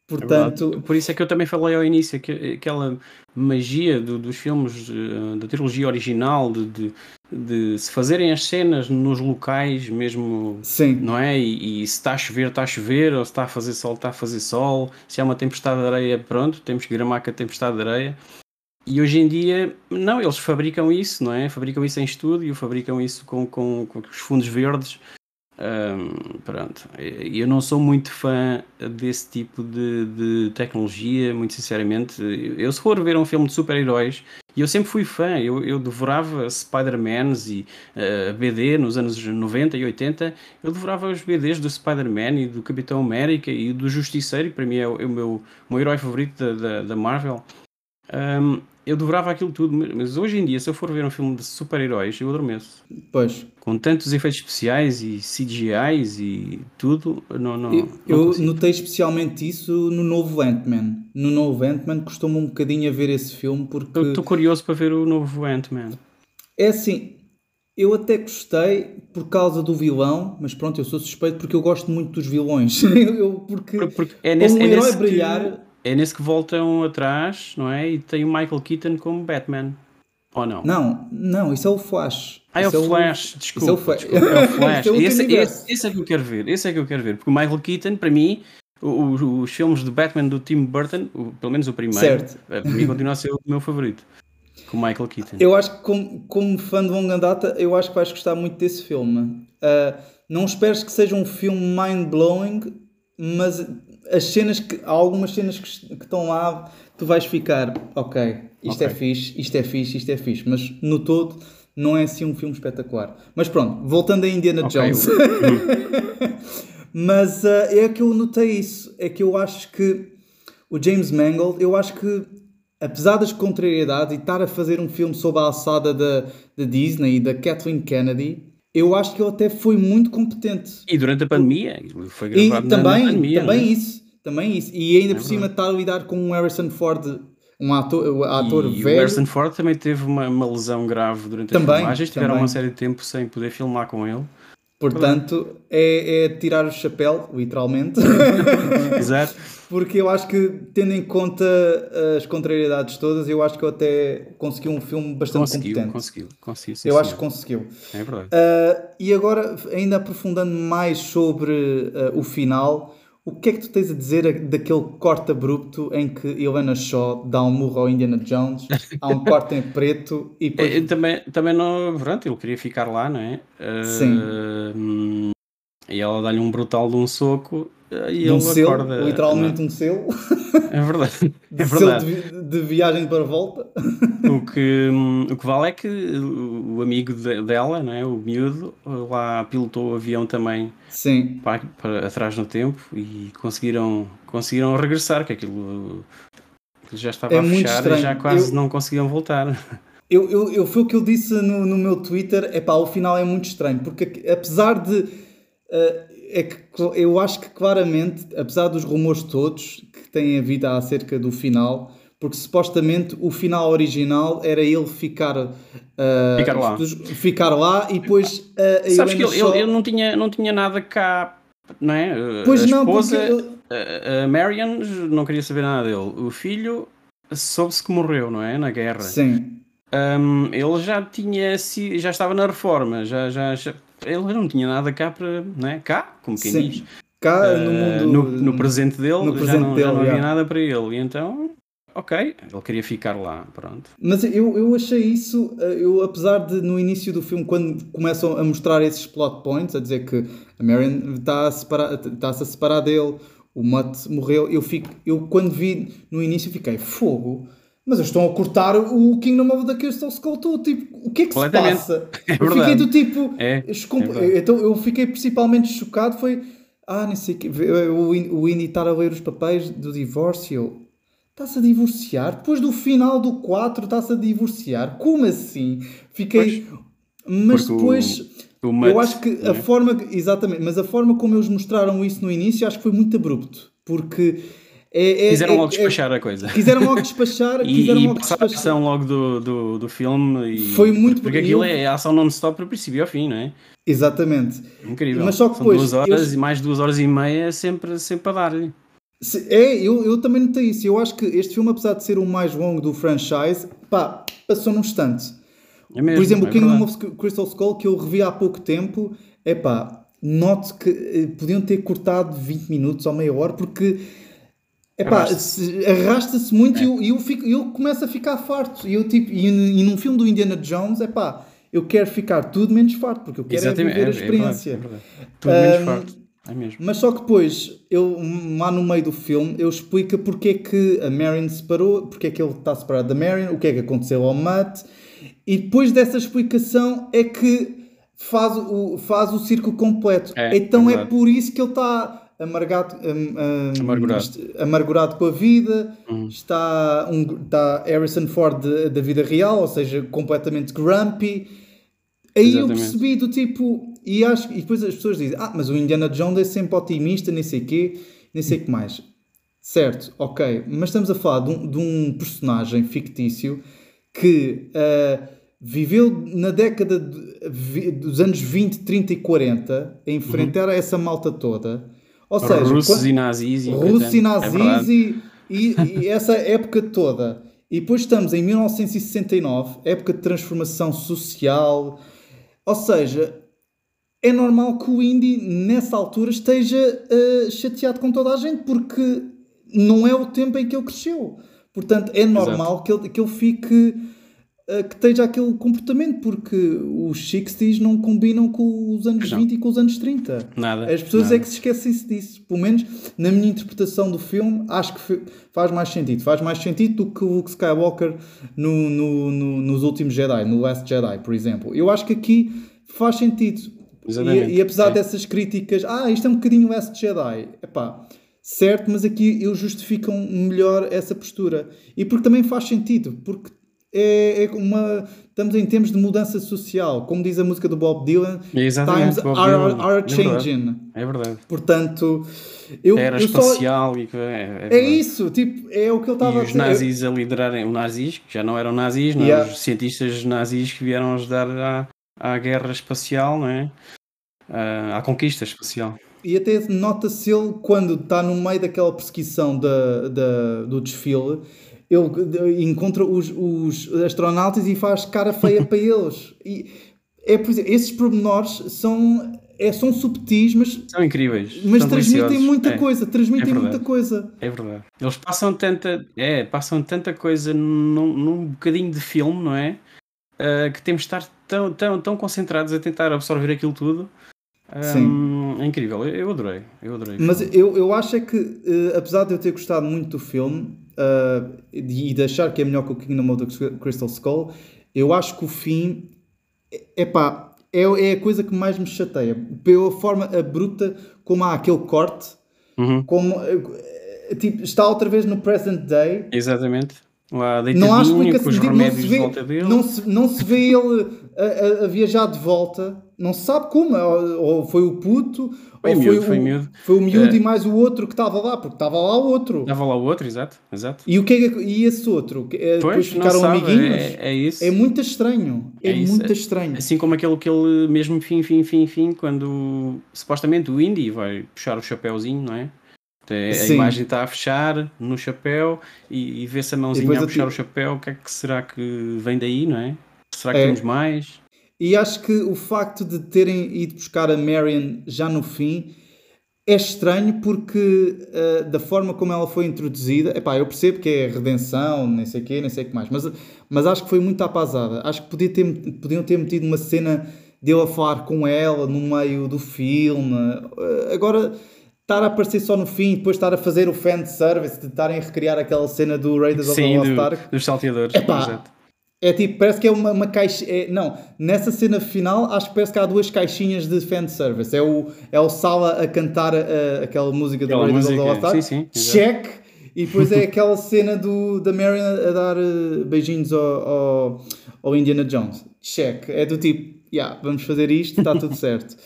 Portanto, É Por isso é que eu também falei ao início que aquela magia do- dos filmes eh, da trilogia original de, de- de se fazerem as cenas nos locais mesmo, sim, não é? E, e se está a chover, está a chover, ou se está a fazer sol, está a fazer sol. Se há uma tempestade de areia, pronto, temos que gramar com a tempestade de areia. E hoje em dia, não, eles fabricam isso, não é? Fabricam isso em estúdio, fabricam isso com, com, com os fundos verdes. Ahm, pronto, eu não sou muito fã desse tipo de, de tecnologia, muito sinceramente. Eu, se for ver um filme de super-heróis, e eu sempre fui fã, eu, eu devorava Spider-Mans e eh, BD nos anos 90 e 80, eu devorava os BDs do Spider-Man e do Capitão América e do Justiceiro, que para mim é o, é o meu, meu herói favorito da, da, da Marvel. Ahm, eu devorava aquilo tudo, mas hoje em dia, se eu for ver um filme de super-heróis, eu adormeço. pois. Com tantos efeitos especiais e CGIs e tudo, não, não, Eu, não eu notei especialmente isso no novo Ant-Man. No novo Ant-Man costumo um bocadinho a ver esse filme porque Estou curioso para ver o novo Ant-Man. é assim, eu até gostei por causa do vilão, mas pronto, eu sou suspeito porque eu gosto muito dos vilões. [LAUGHS] eu, porque Por- Porque é nesse, como é herói brilhar, é nesse que voltam atrás, não é? E tem o Michael Keaton como Batman. Ou não? não, não, isso é o Flash. Ah, é o Flash, desculpa, é o [LAUGHS] Flash. desculpa, é o Flash. É outro esse, é que eu quero ver, esse é que eu quero ver, porque o Michael Keaton, para mim, o- o- os filmes de Batman do Tim Burton, o- pelo menos o primeiro, Certo. eh, para mim continua a ser o meu favorito, com o Michael Keaton. Eu acho que, como, como fã de longa data, eu acho que vais gostar muito desse filme. Ah, não esperes que seja um filme mind-blowing, mas as cenas que, há algumas cenas que, que estão lá, tu vais ficar, ok, isto é Ok. fixe, isto é fixe, isto é fixe, mas no todo não é assim um filme espetacular. Mas pronto, voltando a Indiana Ok, Jones. [LAUGHS] Mas ah, é que eu notei isso. É que eu acho que o James Mangold, eu acho que apesar das contrariedades e estar a fazer um filme sobre a alçada da, da Disney e da Kathleen Kennedy, eu acho que ele até foi muito competente. E durante a pandemia, foi E gravado na- na, também, pandemia, não é? também isso, também isso. E ainda por cima estar a lidar com um Harrison Ford, um ator, um ator e o velho. Harrison Ford também teve uma, uma lesão grave durante as Também, filmagens, tiveram também. uma série de tempo sem poder filmar com ele. Portanto, é, é tirar o chapéu, literalmente. [LAUGHS] Exato. [LAUGHS] Porque eu acho que, tendo em conta as contrariedades todas, eu acho que eu até consegui um filme bastante Conseguiu, competente. conseguiu, conseguiu. sim, eu acho senhor. que conseguiu. É verdade. Ah, e agora, ainda aprofundando mais sobre ah, o final, o que é que tu tens a dizer daquele corte abrupto em que Helena Shaw dá um murro ao Indiana Jones, há um corte em preto e [LAUGHS] depois... É, também, também não, pronto, ele queria ficar lá, não é? Sim. hum, e ela dá-lhe um brutal de um soco eh, e um ele selo, acorda. literalmente um selo, É verdade. [LAUGHS] É de selo verdade. de, vi- de viagem para volta. O [LAUGHS] que, hum, o que vale é que o amigo de- dela, não é? o miúdo, lá pilotou o avião também Sim, para, para atrás no tempo e conseguiram, conseguiram regressar, que aquilo, aquilo já estava É a muito fechar e já quase Eu- não conseguiam voltar. Eu, eu, eu, foi o que eu disse no, no meu Twitter, é pá, o final é muito estranho, porque apesar de. Eh, é que eu acho que claramente, apesar dos rumores todos que têm havido acerca do final, porque supostamente o final original era ele ficar, eh, Ficar lá. ficar lá e depois a Sabes que ele, Shaw- ele, ele não, tinha, não tinha nada cá, não é? Uh, Pois a não, esposa, porque a, Marion não queria saber nada dele. O filho soube-se que morreu, não é? Na guerra. Sim, Um, ele já tinha já estava na reforma, já, já, já- ele não tinha nada cá para, não é? Cá, como quem sim. diz. Cá Uh, no mundo. no, no presente dele, no já, presente não, já dele, não havia já. nada para ele. E então, ok, ele queria ficar lá, pronto. Mas eu, eu achei isso, eh, eu apesar de no início do filme, quando começam a mostrar esses plot points, a dizer que a Marion está a separar, está-se a separar dele, o Mutt morreu, eu, fico, eu quando vi no início fiquei, fogo, mas eles estão a cortar o Kingdom of the Crystal Skull todo, tipo, o que é que se passa? [LAUGHS] É eu fiquei do tipo, É, é então eu fiquei principalmente chocado, foi, ah, não sei o que, o In- o Indy estar a ler os papéis do divórcio, Está-se a divorciar? Depois do final do 4 está-se a divorciar? Como assim? Fiquei. Mas Porque o- depois. o eu acho que a né? forma. Exatamente, mas a forma como eles mostraram isso no início acho que foi muito abrupto. Porque. É, é- Quiseram é- logo despachar a coisa. quiseram logo despachar. [LAUGHS] E, quiseram e logo passar a ação logo do, do, do filme. E, Foi muito- Porque aquilo eu- é ação non-stop do princípio ao fim, não é? Exatamente. Incrível. Mas só que São depois duas horas eles- e mais duas horas e meia sempre, sempre a dar-lhe. É, eu, eu também notei isso. Eu acho que este filme, apesar de ser o mais longo do franchise, pá, passou num instante. É mesmo, Por exemplo, é o Kingdom of Crystal Skull, que eu revi há pouco tempo, é pá, noto que eh, podiam ter cortado 20 minutos ou meia hora, porque é pá, Arrasta-se. se- arrasta-se muito e eu, eu, fico, eu começo a ficar farto. E, eu, tipo, e, e num filme do Indiana Jones, é pá, eu quero ficar tudo menos farto, porque eu quero é Exatamente, viver a é- é verdade, experiência. é verdade. Tudo menos Ahm, forte. É mesmo. Mas só que depois, eu, lá no meio do filme, eu explico porque é que a Marion se separou, porque é que ele está separado da Marion, o que é que aconteceu ao Matt, e depois dessa explicação é que faz o, faz o círculo completo. É, então é é, verdade. por isso que ele está amargado, hum, Amargurado. est- amargurado com a vida, Uhum. está, um, está Harrison Ford da vida real, ou seja, completamente grumpy. Aí eu Exatamente. percebi do tipo, e, acho, e depois as pessoas dizem, ah, mas o Indiana Jones é sempre otimista, nem sei quê, nem sei o que mais. Certo, ok, mas estamos a falar de um, de um personagem fictício que ah, viveu na década de- vi- dos anos 20, 30 e 40 a enfrentar essa malta toda. Ou seja, Russos quando- e nazis. e russos e é nazis verdade. e, e- e essa época toda. E depois estamos em 1969, época de transformação social. Ou seja, é normal que o Indy nessa altura esteja eh, chateado com toda a gente, porque não é o tempo em que ele cresceu. Portanto, é normal que ele, que ele fique. Eh, que esteja aquele comportamento, porque os 60s não combinam com os anos Não. 20 e com os anos 30. Nada. As pessoas nada. é que se esquecem disso. Pelo menos na minha interpretação do filme, acho que faz mais sentido. Faz mais sentido do que o Luke Skywalker no, no- no- nos últimos Jedi, no Last Jedi, por exemplo. Eu acho que aqui faz sentido. E, e apesar sim. dessas críticas, ah, isto é um bocadinho Last Jedi. Epá, certo, mas aqui eles justificam melhor essa postura. E porque também faz sentido, porque é, é uma. Estamos em termos de mudança social. Como diz a música do Bob Dylan, Exatamente, times Bob are, Dylan. are É verdade. changing. É verdade. Portanto, eu, Era eu só. espacial e que- é, é É isso, tipo, é o que ele estava a os dizer. nazis a liderarem, os nazis, que já não eram nazis, não é? Yeah. os cientistas nazis que vieram ajudar à, à guerra espacial, não é? À, à conquista espacial. E até nota-se ele quando está no meio daquela perseguição da, da- do desfile, ele encontra os, os astronautas e faz cara feia para eles. E é, por exemplo, esses pormenores são, é, são subtis, mas, São incríveis. mas são transmitem muita É, coisa. Transmitem verdade. muita coisa. É verdade. Eles passam tanta, é, passam tanta coisa num, num bocadinho de filme, não é? Ah, que temos de estar tão, tão, tão concentrados a tentar absorver aquilo tudo. Ah, é incrível, eu, eu adorei. Eu adorei. Mas eu, eu acho é que, eh, apesar de eu ter gostado muito do filme eh, e de achar que é melhor que o Kingdom of the Crystal Skull, eu acho que o fim é pá, é, é a coisa que mais me chateia. Pela forma abrupta como há aquele corte, Uhum, como eh, tipo, está outra vez no present day. exatamente. Lá Não há deitadinho, com explicação, os não se, de volta vê, dele. não, se, não se vê ele a, a- a viajar de volta, não se sabe como, ou, ou foi o puto, Foi ou miúdo, foi, foi o, miúdo. foi o miúdo É. e mais o outro que estava lá, porque estava lá o outro. Dava lá o outro, exato. exato. E, o que é e esse outro? Eh, depois Pois, não ficaram sabe, amiguinhos? é, é isso. É muito estranho. É, É muito é- estranho. Assim como aquele que ele, mesmo fim, fim, fim, fim, quando supostamente o Indy vai puxar o chapéuzinho, não é? A Sim. imagem está a fechar no chapéu e, e vê-se a mãozinha a puxar ti- o chapéu. O que é que será que vem daí, não é? Será que É. temos mais? E acho que o facto de terem ido buscar a Marion já no fim é estranho porque eh, da forma como ela foi introduzida, epá, eu percebo que é redenção, nem sei o quê, nem sei o que mais, mas, mas acho que foi muito apazada. Acho que podia ter, podiam ter metido uma cena dele a falar com ela no meio do filme. Eh, agora, estar a aparecer só no fim e depois estar a fazer o fan service, de estarem a recriar aquela cena do Raiders of the Sim, Lost Ark. dos salteadores. Epá, é tipo, parece que é uma, uma caixa. é- não, nessa cena final, acho que parece que há duas caixinhas de fanservice. É o, é o Sala a cantar a- aquela música do Raiders of the Lost Ark. sim, sim. Check. E depois é aquela cena do, da Marion a dar eh, beijinhos ao, ao, ao Indiana Jones. Check. É do tipo, yeah, vamos fazer isto, está tudo certo. [LAUGHS]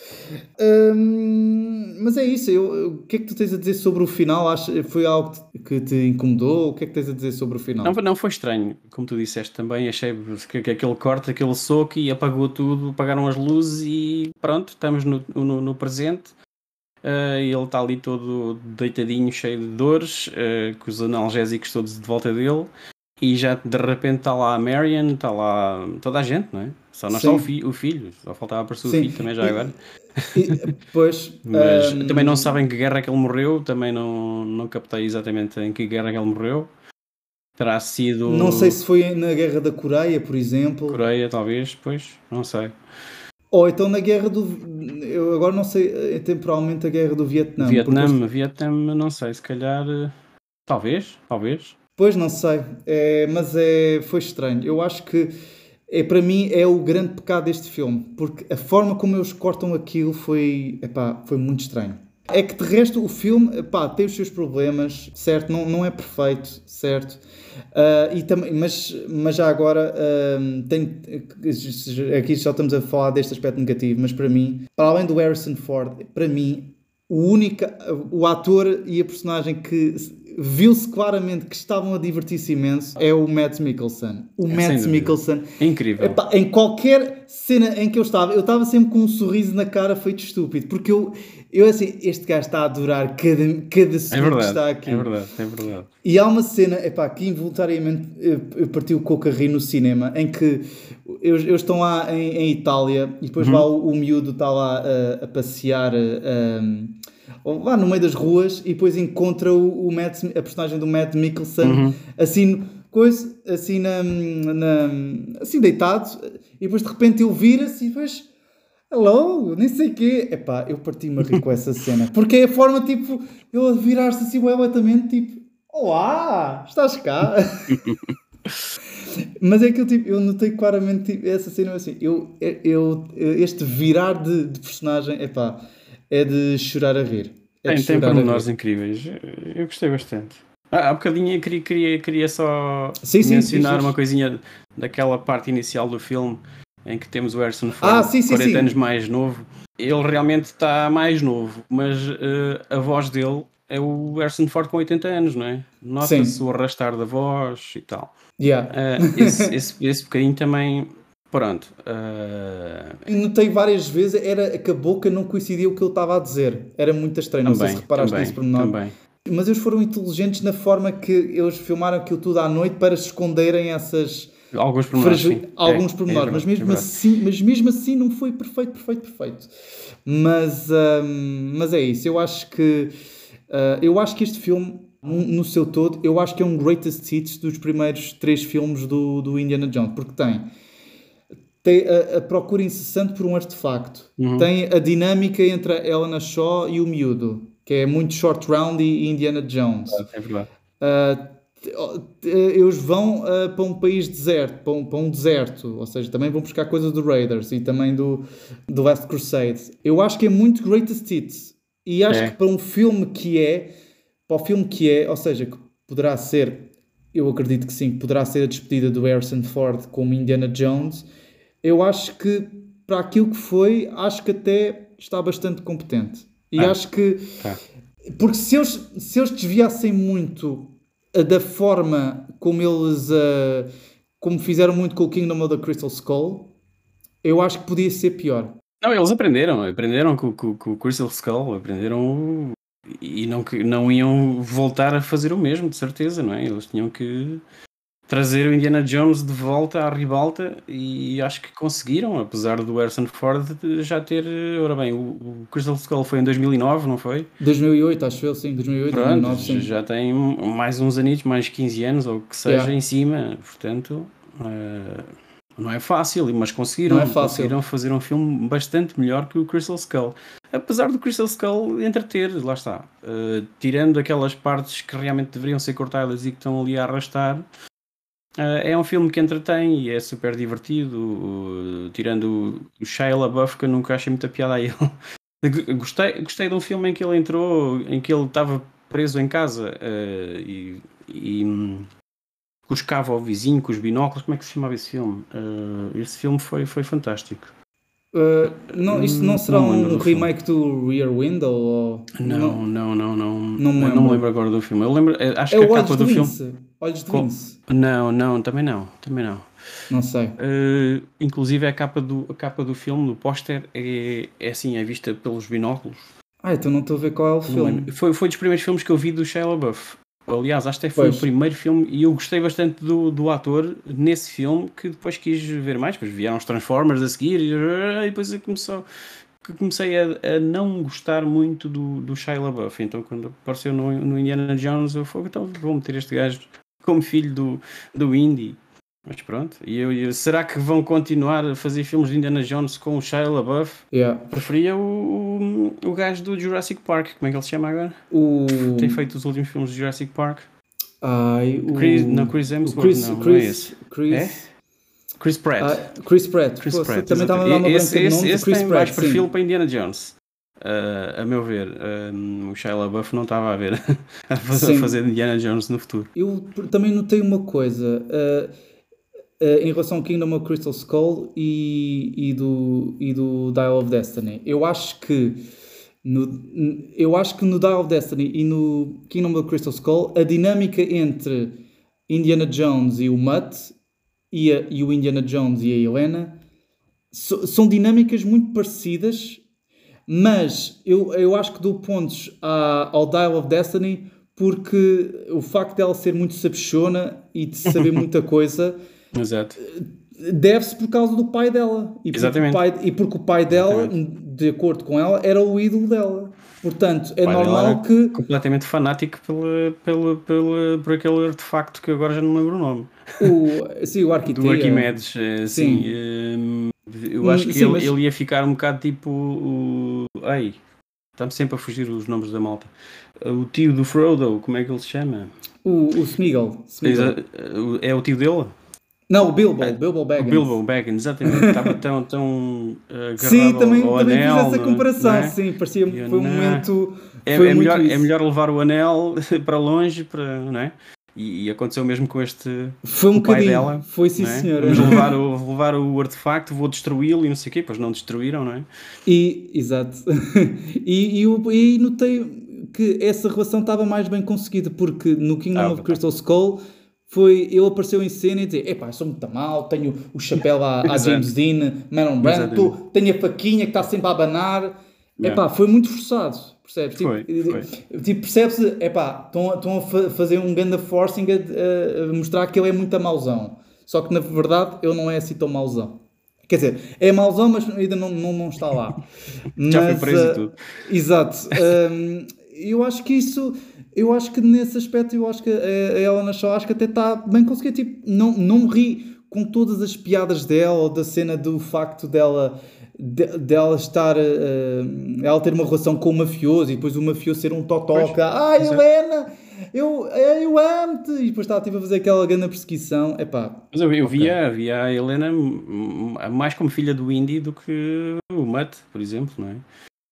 Hum, mas é isso. Eu, o que é que tu tens a dizer sobre o final? Acho, foi algo que te incomodou? O que é que tens a dizer sobre o final? Não, não foi estranho, como tu disseste também, achei que, que aquele corte, aquele soco e apagou tudo, apagaram as luzes e pronto, estamos no, no, no presente. Uh, ele está ali todo deitadinho, cheio de dores, uh, com os analgésicos todos de volta dele, e já de repente está lá a Marion, está lá toda a gente, não é? Só não está o, fi o, filho, só faltava aparecer o filho também já e, agora. E, pois, [LAUGHS] Mas um... também não sabem que guerra é que ele morreu, também não, não captei exatamente em que guerra é que ele morreu. Terá sido. Não sei se foi na guerra da Coreia, por exemplo. Coreia, talvez, pois, não sei. Ou então na guerra do. Eu agora não sei eh, temporalmente a guerra do Vietnã. Vietnã, porque... Vietnã, não sei, se calhar. Eh, talvez, talvez. Pois não sei, é, mas é, foi estranho. Eu acho que é, para mim é o grande pecado deste filme, porque a forma como eles cortam aquilo foi, epá, foi muito estranho. É que de resto o filme epá, tem os seus problemas, certo? Não, não é perfeito, certo? Uh, e também, mas, mas já agora, uh, tem, aqui só estamos a falar deste aspecto negativo, mas para mim, para além do Harrison Ford, para mim, o único, o ator e a personagem que viu-se claramente que estavam a divertir-se imenso é o Matt Mikkelsen. O é, Matt Mikkelsen. É incrível. Epá, em qualquer cena em que eu estava, eu estava sempre com um sorriso na cara feito estúpido, porque eu, eu assim, este gajo está a adorar cada, cada é segundo é verdade, que está aqui. É verdade, é verdade. E há uma cena, epá, que involuntariamente partiu com o carrinho no cinema, em que eles, eles estão lá em, em, Itália e depois uhum. lá o, o miúdo está lá a, a passear. A, lá no meio das ruas e depois encontra o, o Matt, a personagem do Matt Mikkelsen uhum. assim, coisa, assim, na, na, assim deitado e depois de repente ele vira-se e depois hello, nem sei o quê. Epá, eu parti-me a rir com essa cena. [LAUGHS] Porque é a forma, tipo, ele virar-se assim completamente, tipo, olá, estás cá. [LAUGHS] Mas é que eu, tipo, eu notei claramente tipo, essa cena assim, eu, eu, este virar de, de personagem, epá, é de chorar a rir. É tem, tem pormenores incríveis. Eu gostei bastante. Ah, há bocadinho eu queria, queria, queria só sim, sim, mencionar sim, uma coisinha daquela parte inicial do filme em que temos o Harrison Ford, ah, 40 anos mais novo. Ele realmente está mais novo, mas uh, a voz dele é o Harrison Ford com 80 anos, não é? Nota-se o arrastar da voz e tal. Yeah. Uh, esse, esse, esse bocadinho também Pronto. Uh... Notei várias vezes, era que a boca não coincidia com o que ele estava a dizer. Era muito estranho, também, não sei se reparaste também, nisso por também. Mas eles foram inteligentes na forma que eles filmaram aquilo tudo à noite para se esconderem essas. Alguns pormenores. Alguns é, pormenores, é, mas, mesmo é assim, mas mesmo assim não foi perfeito, perfeito, perfeito. Mas, um, mas é isso, eu acho que. Uh, eu acho que este filme no seu todo, eu acho que é um greatest hits dos primeiros três filmes do, do Indiana Jones, porque tem tem a, a, procura incessante por um artefacto. Uhum. Tem a dinâmica entre a Helena Shaw e o miúdo, que é muito Short Round e Indiana Jones. É verdade. Uh, eles vão uh, para um país deserto, para um, para um, deserto, ou seja, também vão buscar coisas do Raiders e também do, do Last Crusade. Eu acho que é muito greatest hits. E acho é. que para um filme que é, para o filme que é, ou seja, que poderá ser, eu acredito que sim, poderá ser a despedida do Harrison Ford como Indiana Jones eu acho que para aquilo que foi, acho que até está bastante competente. E ah, acho que. Tá. Porque se eles, se eles desviassem muito uh, da forma como eles. Uh, como fizeram muito com o Kingdom of the Crystal Skull, eu acho que podia ser pior. Não, eles aprenderam, aprenderam com, com, com o Crystal Skull, aprenderam e não, não iam voltar a fazer o mesmo, de certeza, não é? Eles tinham que trazer o Indiana Jones de volta à ribalta e acho que conseguiram, apesar do Harrison Ford já ter. Ora bem, o, Crystal Skull foi em 2009, não foi? 2008, acho eu, sim, 2008, Pronto, 2009, sim. Já tem mais uns anitos, mais 15 anos, ou o que seja, yeah. em cima, portanto. Uh, não é fácil, mas conseguiram, é conseguiram fazer um filme bastante melhor que o Crystal Skull. Apesar do Crystal Skull entreter, lá está. Uh, tirando aquelas partes que realmente deveriam ser cortadas e que estão ali a arrastar, é um filme que entretém e é super divertido, uh, tirando o Shia LaBeouf, que eu nunca achei muita piada a ele. [LAUGHS] gostei, gostei de um filme em que ele entrou, em que ele estava preso em casa uh, e, e um, buscava ao vizinho com os binóculos. Como é que se chamava esse filme? esse filme foi, foi fantástico. Uh, não, isto não será não um remake do Rear Window? Ou... Não, não, não, não. Não, me lembro. não lembro agora do filme. Eu lembro, eh, acho é que a capa do Vince. filme. Olhos de Vince. Não, não, também não. Também não. Não sei. Uh, inclusive a capa do, a capa do filme, do póster, é, é assim, é vista pelos binóculos. Ah, então não estou a ver qual é o filme. Foi, foi dos primeiros filmes que eu vi do Shia LaBeouf. Aliás, acho que foi Pois. o primeiro filme e eu gostei bastante do, do ator nesse filme que depois quis ver mais. Depois vieram os Transformers a seguir e, e depois começou, que comecei a, a não gostar muito do, do Shia LaBeouf. Então quando apareceu no, no Indiana Jones eu falei, então vou meter este gajo como filho do, do Indy. Mas pronto, e eu, eu- será que vão continuar a fazer filmes de Indiana Jones com o Shia LaBeouf? Yeah. Preferia o, o, o gajo do Jurassic Park, como é que ele se chama agora? O... Tem feito os últimos filmes de Jurassic Park. Ai, o... Chris, não, Chris o Hemsworth, Chris, não, não é Chris, esse. Chris, É? Chris Pratt. Ah, Chris Pratt. Chris Pô, Pratt, também estava a dar esse, esse, nome. esse Chris tem Pratt, mais perfil sim. para Indiana Jones. Ah, a meu ver, ah, o Shia LaBeouf não estava a ver [LAUGHS] a fazer, Indiana Jones no futuro. Eu também notei uma coisa ah, ah, em relação ao Kingdom of Crystal Skull e, e, do, e do Dial of Destiny. Eu acho que no, eu acho que no Dial of Destiny e no Kingdom of Crystal Skull a dinâmica entre Indiana Jones e o Mutt e, a- e o Indiana Jones e a Helena so- são dinâmicas muito parecidas mas eu, eu acho que dou pontos à- ao Dial of Destiny porque o facto dela ser muito sabichona e de saber [LAUGHS] muita coisa Exato. deve-se por causa do pai dela. E porque, Exatamente. O pai, e porque o pai dela, Exatamente. de acordo com ela, era o ídolo dela. Portanto, é normal que. Completamente fanático pela, pela, pela, por aquele artefacto que agora já não lembro o nome. O, sim, o arquiteto. [LAUGHS] Do Arquimedes, eh, Sim. sim. eh, eu acho que sim, ele, mas- ele ia ficar um bocado tipo o. Ai, está-me sempre a fugir os nomes da malta. O tio do Frodo, como é que ele se chama? O, o Smeagol. Smeagol. Exa- É o tio dele? Não, o Bilbo. Bilbo O Baggins. Bilbo Baggins, exatamente. Estava tão, tão eh, Sim, também, ao também anel, fiz essa não- comparação. é? Sim, parecia. E eu, Foi um não. momento. É, foi é melhor, é melhor levar o anel [LAUGHS] para longe, para, não é? E, e aconteceu mesmo com este. Foi um o pai dela, Foi sim, é? senhora. Vamos levar o, vou levar o artefacto, vou destruí-lo e não sei o quê, pois não destruíram, não é? E, exato. [LAUGHS] e, e, e notei que essa relação estava mais bem conseguida, porque no Kingdom Tava, of Crystal Skull foi, ele apareceu em cena e dizer, epá, sou muito mal, tenho o chapéu à, à. [LAUGHS] James Dean, Marlon Brando, tô- tenho a faquinha que está sempre a abanar. Yeah. Epá, foi muito forçado, percebes? Foi, tipo, foi. tipo percebe-se, epá, estão, a- fazer um ganda forcing a, a mostrar que ele é muito mauzão. Só que na verdade ele não é assim tão mauzão. Quer dizer, é mauzão, mas ainda não, não, não está lá. [LAUGHS] Já foi Mas, preso e ah, tudo. Exato. Hum, eu acho que isso, eu acho que nesse aspecto, eu acho que a a Helena Shaw acho que até está bem conseguida. Tipo, não, não ri com todas as piadas dela ou da cena do facto dela. de- dela estar ah, ela ter uma relação com o mafioso e depois o mafioso ser um totoca ah exato. Helena eu, eu amo-te e depois estava tipo, a fazer aquela grande perseguição epá, Mas eu, eu via, via a Helena mais como filha do Indy do que o Mutt, por exemplo, não é?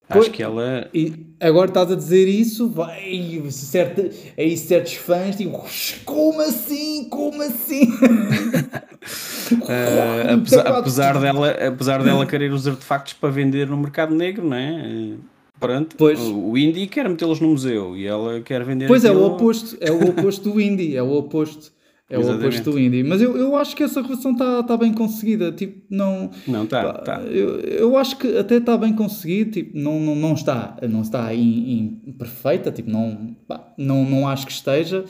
Pois- Acho que ela. E agora estás a dizer isso, vai, certa, aí certos fãs tipo, como assim? Como assim? [LAUGHS] eh, apesar, apesar, dela, apesar dela querer os artefactos para vender no mercado negro, não é? Eh, Pronto, Pois. o Indy quer metê-los no museu e ela quer vender Pois é, o aquilo- oposto, é o oposto do indie, é o oposto. É o Exatamente. oposto do indie. Mas eu, eu acho que essa relação está tá bem conseguida. Tipo, não. Não, tá, pá, tá. Eu, eu acho que até está bem conseguido. Tipo, não, não, não está, não está em perfeita. Tipo, não, pá, não, não acho que esteja.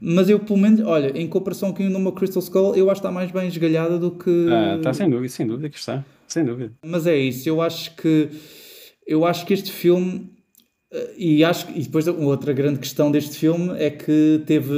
Mas eu, pelo menos, olha, em comparação com o meu Crystal Skull, eu acho que está mais bem esgalhada do que. Ah, tá sem dúvida, sem dúvida que está. Sem dúvida. Mas é isso, eu acho que eu acho que este filme e acho e depois outra grande questão deste filme é que teve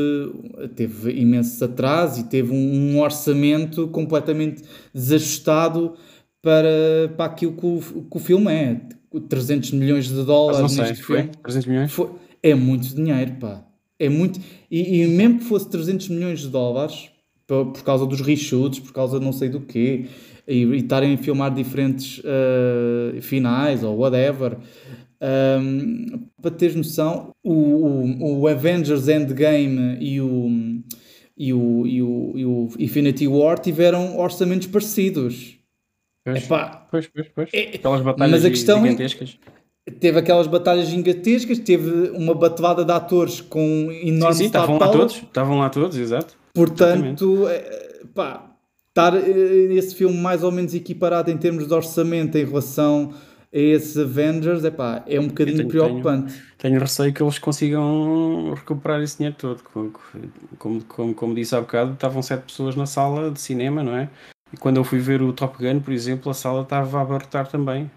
teve imensos atrasos e teve um, orçamento completamente desajustado para, para aquilo que o, que o filme é 300 milhões de Mas dólares não sei, neste foi? filme 300 milhões? foi- é muito dinheiro, pá. É muito. E, e mesmo que fosse 300 milhões de dólares, por, por causa dos reshoots, por causa de não sei do quê, e estarem a filmar diferentes ah, finais ou whatever, ahm, para teres noção, o, o, o Avengers Endgame e o, e, o, e, o, e o Infinity War tiveram orçamentos parecidos. Pois, Epá, pois, pois. pois. É- Aquelas batalhas mas a questão é- gigantescas. teve aquelas batalhas gigantescas, teve uma batelada de atores com Sim, enorme sim, star estavam lá todos. Estavam lá todos, exato. Portanto, eh, pá, estar eh, esse filme mais ou menos equiparado em termos de orçamento em relação esses Avengers, epá, é um bocadinho tenho- preocupante. Tenho receio que eles consigam recuperar esse dinheiro todo. Como, como, como, como disse há bocado, estavam sete pessoas na sala de cinema, não é? E quando eu fui ver o Top Gun, por exemplo, a sala estava a abarrotar também.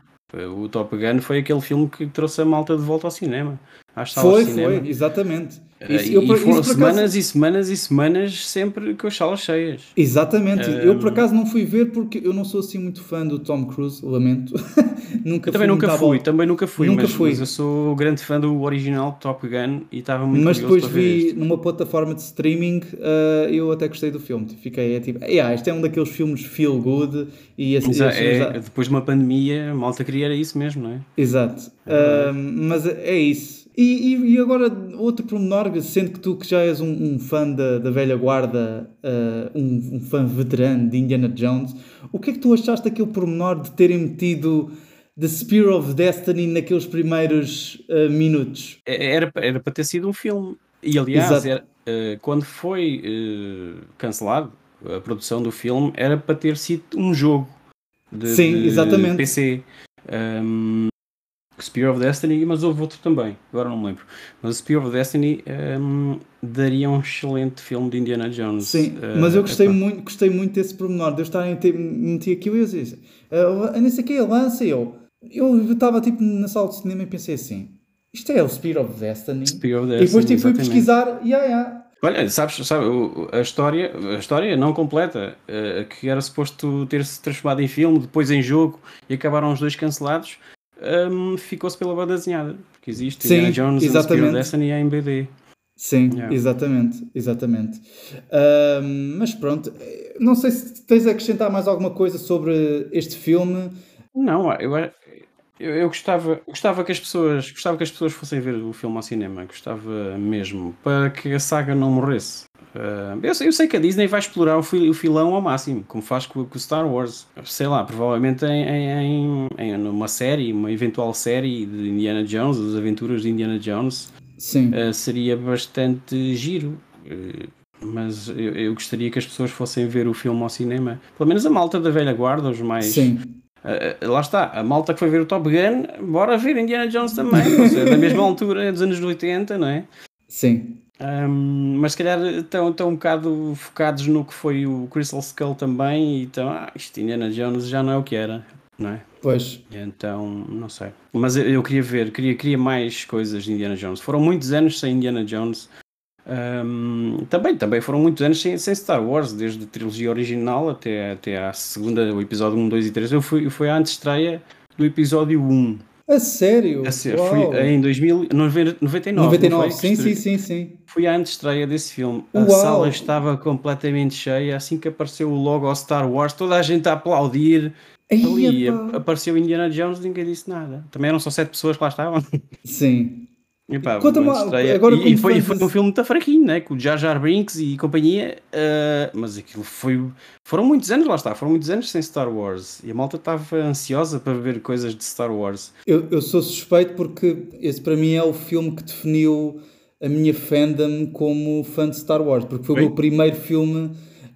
O Top Gun foi aquele filme que trouxe a malta de volta ao cinema. Às salas Foi, de cinema. foi, exatamente. Isso- e eu por- foram isso por acaso- semanas e semanas e semanas sempre com as salas cheias. Exatamente. Eu por acaso não fui ver porque eu não sou assim muito fã do Tom Cruise, lamento. [LAUGHS] nunca também fui nunca fui, também nunca fui, Nunca mas, fui. mas eu sou grande fã do original Top Gun e estava muito Mas depois para ver vi este. numa plataforma de streaming, eh, eu até gostei do filme. Fiquei, é tipo, yeah, este é um daqueles filmes feel good e assim. É- é- depois de uma pandemia, a malta queria era isso mesmo, não é? Exato. Ahm, mas é isso. E, e- e agora, outro pormenor, sendo que tu que já és um, um fã da, da velha guarda, ah, um, um fã veterano de Indiana Jones, o que é que tu achaste daquele pormenor de terem metido The Spear of Destiny naqueles primeiros ah, minutos? É- Era, era para ter sido um filme. E aliás, era, eh, quando foi eh, cancelado a produção do filme, era para ter sido um jogo de, Sim, de exatamente. PC. Um, Spear of Destiny, mas houve outro também, agora não me lembro. Mas o Spear of Destiny um, daria um excelente filme de Indiana Jones. Sim, Eh, mas eu gostei muito, gostei muito desse pormenor, de eu estarem a ter, meti aquilo e eu disse, uh, nem sei o que, lança e eu. Eu estava tipo na sala de cinema e pensei assim, isto é o Spear of Destiny? Spear of e depois Destiny, tipo, fui pesquisar, yeah, yeah. Olha, sabes, sabe, a história, a história não completa, eh, que era suposto ter-se transformado em filme, depois em jogo, e acabaram os dois cancelados, hum, ficou-se pela banda desenhada. Porque existe Sim, Indiana Jones and exatamente. of Destiny em BD. Sim, Yeah. exatamente, exatamente. Ahm, mas pronto, não sei se tens a acrescentar mais alguma coisa sobre este filme. Não, eu, eu, eu gostava, gostava que as pessoas gostava que as pessoas fossem ver o filme ao cinema, gostava mesmo, para que a saga não morresse. Ah, eu, sei, eu sei que a Disney vai explorar o, fil- o filão ao máximo, como faz com, o Star Wars. Sei lá, provavelmente em, em, em, numa série, uma eventual série de Indiana Jones, as aventuras de Indiana Jones, Sim, ah, seria bastante giro. Eh, mas eu, eu gostaria que as pessoas fossem ver o filme ao cinema. Pelo menos a malta da velha guarda, os mais sim, Uh, uh, lá está, a malta que foi ver o Top Gun, bora ver Indiana Jones também, seja, da mesma altura, dos anos 80, não é? sim. Um, mas se calhar estão, estão um bocado focados no que foi o Crystal Skull também, e então, ah, isto Indiana Jones já não é o que era, não é? Pois, Então, não sei. Mas eu, eu queria ver, queria, queria mais coisas de Indiana Jones. Foram muitos anos sem Indiana Jones. Um, também, também foram muitos anos sem, sem Star Wars, desde a trilogia original até, até à segunda, o episódio 1, 2 e 3. Eu fui, fui à antestreia do episódio 1. a sério? A ser, fui em 2000, 99. não 99, foi? sim, sim, sim, sim. Fui à antestreia desse filme. A Uau. sala estava completamente cheia. Assim que apareceu o logo ao Star Wars, toda a gente a aplaudir. Ali Ei, a- epá. apareceu Indiana Jones, ninguém disse nada. Também eram só sete pessoas que lá estavam. Sim. Conta-me estreia. agora e, e foi, fãs foi um filme muito fraquinho, né? Com o Jar Jar Binks e companhia. ah, mas aquilo foi. Foram muitos anos, lá está. Foram muitos anos sem Star Wars. E a malta estava ansiosa para ver coisas de Star Wars. Eu, eu sou suspeito porque esse para mim é o filme que definiu a minha fandom como fã de Star Wars, porque foi o Oi? meu primeiro filme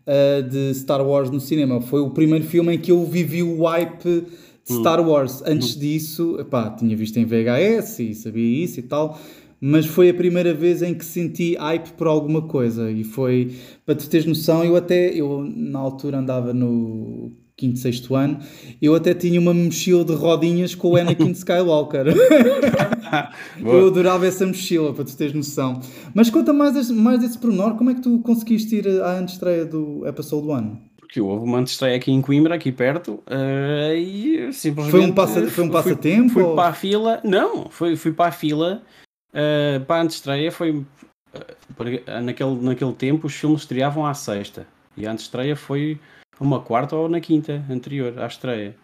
ah, de Star Wars no cinema. Foi o primeiro filme em que eu vivi o hype. Star Wars. Antes disso, epá, tinha visto em VHS e sabia isso e tal. Mas foi a primeira vez em que senti hype por alguma coisa e foi, para tu teres noção, eu até, eu na altura andava no quinto, sexto ano, eu até tinha uma mochila de rodinhas com o Anakin [LAUGHS] Skywalker. [LAUGHS] eu adorava essa mochila, para tu teres noção. Mas conta mais, desse- mais desse pormenor, como é que tu conseguiste ir à antestreia do Episode 1? Porque houve uma antestreia aqui em Coimbra, aqui perto, ah, e simplesmente. Foi um passa- foi um fui- passatempo, Fui, ou- para a fila. Não, fui, fui para a fila. ah, para a antestreia foi. porque naquele, naquele tempo os filmes estreavam à sexta. E a antestreia foi uma quarta ou na quinta anterior à estreia.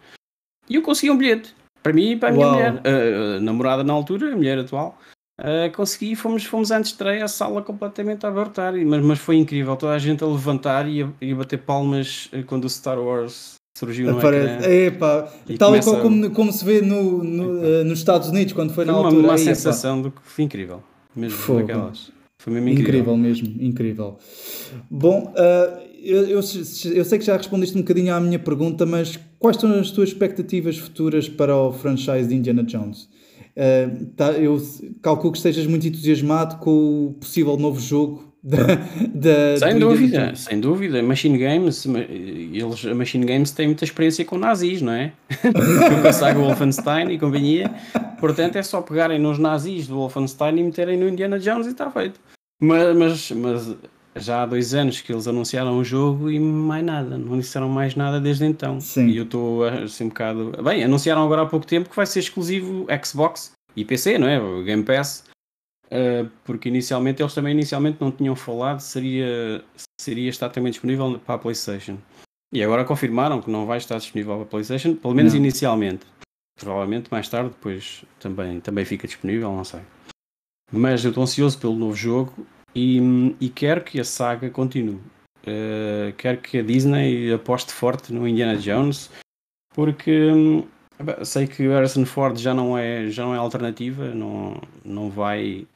E eu consegui um bilhete. Para mim e para a minha Uau. mulher. namorada na altura, a mulher atual. Ah, consegui e fomos, fomos antes de estreia, a sala completamente a abertar, mas, mas foi incrível, toda a gente a levantar e a, e a bater palmas eh, quando o Star Wars surgiu no Aparece. ecrã. Epá, E tal começa como, como se vê no, no, eh, nos Estados Unidos, quando foi Foi na uma, altura. uma sensação do que foi incrível, mesmo Fogo. daquelas. Foi mesmo incrível. Incrível mesmo, incrível. Bom, ah, eu, eu, eu, sei que já respondeste um bocadinho à minha pergunta, mas quais são as tuas expectativas futuras para o franchise de Indiana Jones? Uh, tá, eu calculo que estejas muito entusiasmado com o possível novo jogo [LAUGHS] da, da sem dúvida, sem dúvida. Machine Games, eles, a Machine Games tem muita experiência com nazis, não é? [LAUGHS] com a saga Wolfenstein e companhia. Portanto, é só pegarem nos nazis do Wolfenstein e meterem no Indiana Jones e está feito. Mas, mas, mas já há dois anos que eles anunciaram o jogo e mais nada, não disseram mais nada desde então. Sim. E eu estou assim um bocado. Bem, anunciaram agora há pouco tempo que vai ser exclusivo Xbox e PC, não é? O Game Pass. Uh, porque inicialmente eles também inicialmente não tinham falado seria seria estar também disponível para a PlayStation. E agora confirmaram que não vai estar disponível para a PlayStation, pelo menos não. inicialmente. Provavelmente mais tarde depois também, também fica disponível, não sei. Mas eu estou ansioso pelo novo jogo e, e quero que a saga continue. Uh, quero que a Disney aposte forte no Indiana Jones, porque um, sei que Harrison Ford já não é, já não é alternativa, não, não vai.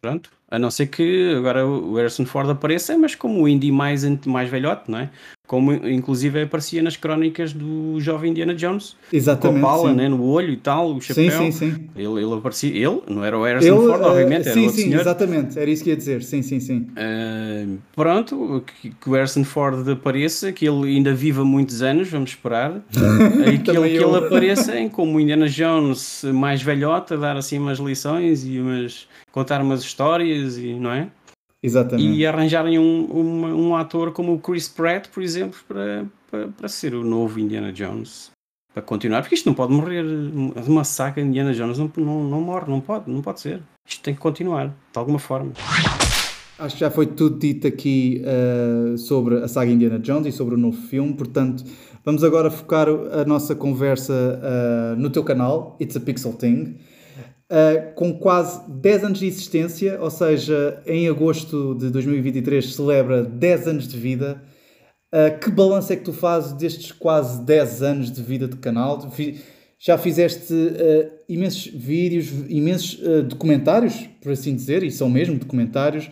Pronto, a não ser que agora o Harrison Ford apareça, mas como o Indy mais, mais velhote, não é? Como inclusive aparecia nas crónicas do jovem Indiana Jones. Exatamente. Com a pala né, no olho e tal, o chapéu. Sim, sim, sim. Ele, ele aparecia, ele, não era o Harrison ele, Ford, obviamente, uh, sim, era outro sim, senhor. exatamente, era isso que ia dizer, sim, sim, sim. Uh, pronto, que, que, o Harrison Ford apareça, que ele ainda viva muitos anos, vamos esperar, [LAUGHS] e que, ele, que ele apareça em como Indiana Jones mais velhota, dar assim umas lições e umas, contar umas histórias, e não é? Exatamente. E arranjarem um, um, um, ator como o Chris Pratt, por exemplo, para, para, para ser o novo Indiana Jones. Para continuar, porque isto não pode morrer. Uma saga Indiana Jones não, não, não morre, não pode, não pode ser. Isto tem que continuar, de alguma forma. Acho que já foi tudo dito aqui uh, sobre a saga Indiana Jones e sobre o novo filme, portanto, vamos agora focar a nossa conversa uh, no teu canal, It's a Pixel Thing uh, com quase 10 anos de existência, ou seja, em agosto de 2023 celebra 10 anos de vida. Uh, que balanço é que tu fazes destes quase 10 anos de vida de canal? Já fizeste uh, imensos vídeos, imensos documentários, por assim dizer, e são mesmo documentários.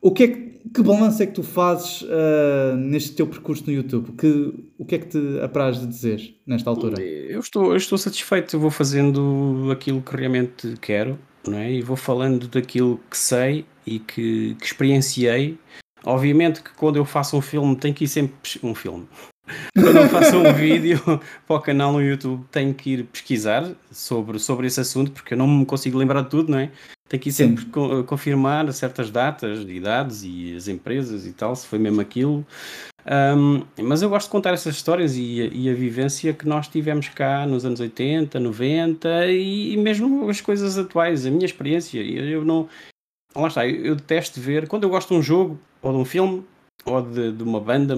O que é que que balanço é que tu fazes uh, neste teu percurso no YouTube? Que, o que é que te apraz de dizer nesta altura? Eu estou, eu estou satisfeito, eu vou fazendo aquilo que realmente quero não é? e vou falando daquilo que sei e que, que experienciei. Obviamente que quando eu faço um filme tem que ir sempre um filme. [LAUGHS] Quando eu faço um vídeo [LAUGHS] para o canal no YouTube tenho que ir pesquisar sobre, sobre esse assunto porque eu não me consigo lembrar de tudo, não é? Tem que ir sempre co confirmar certas datas de idades e as empresas e tal, se foi mesmo aquilo. Um, mas eu gosto de contar essas histórias e, e, a vivência que nós tivemos cá nos anos 80, 90 e, e mesmo as coisas atuais, a minha experiência. Eu, eu não. Lá está, eu, eu, detesto ver. Quando eu gosto de um jogo ou de um filme ou de, de uma banda,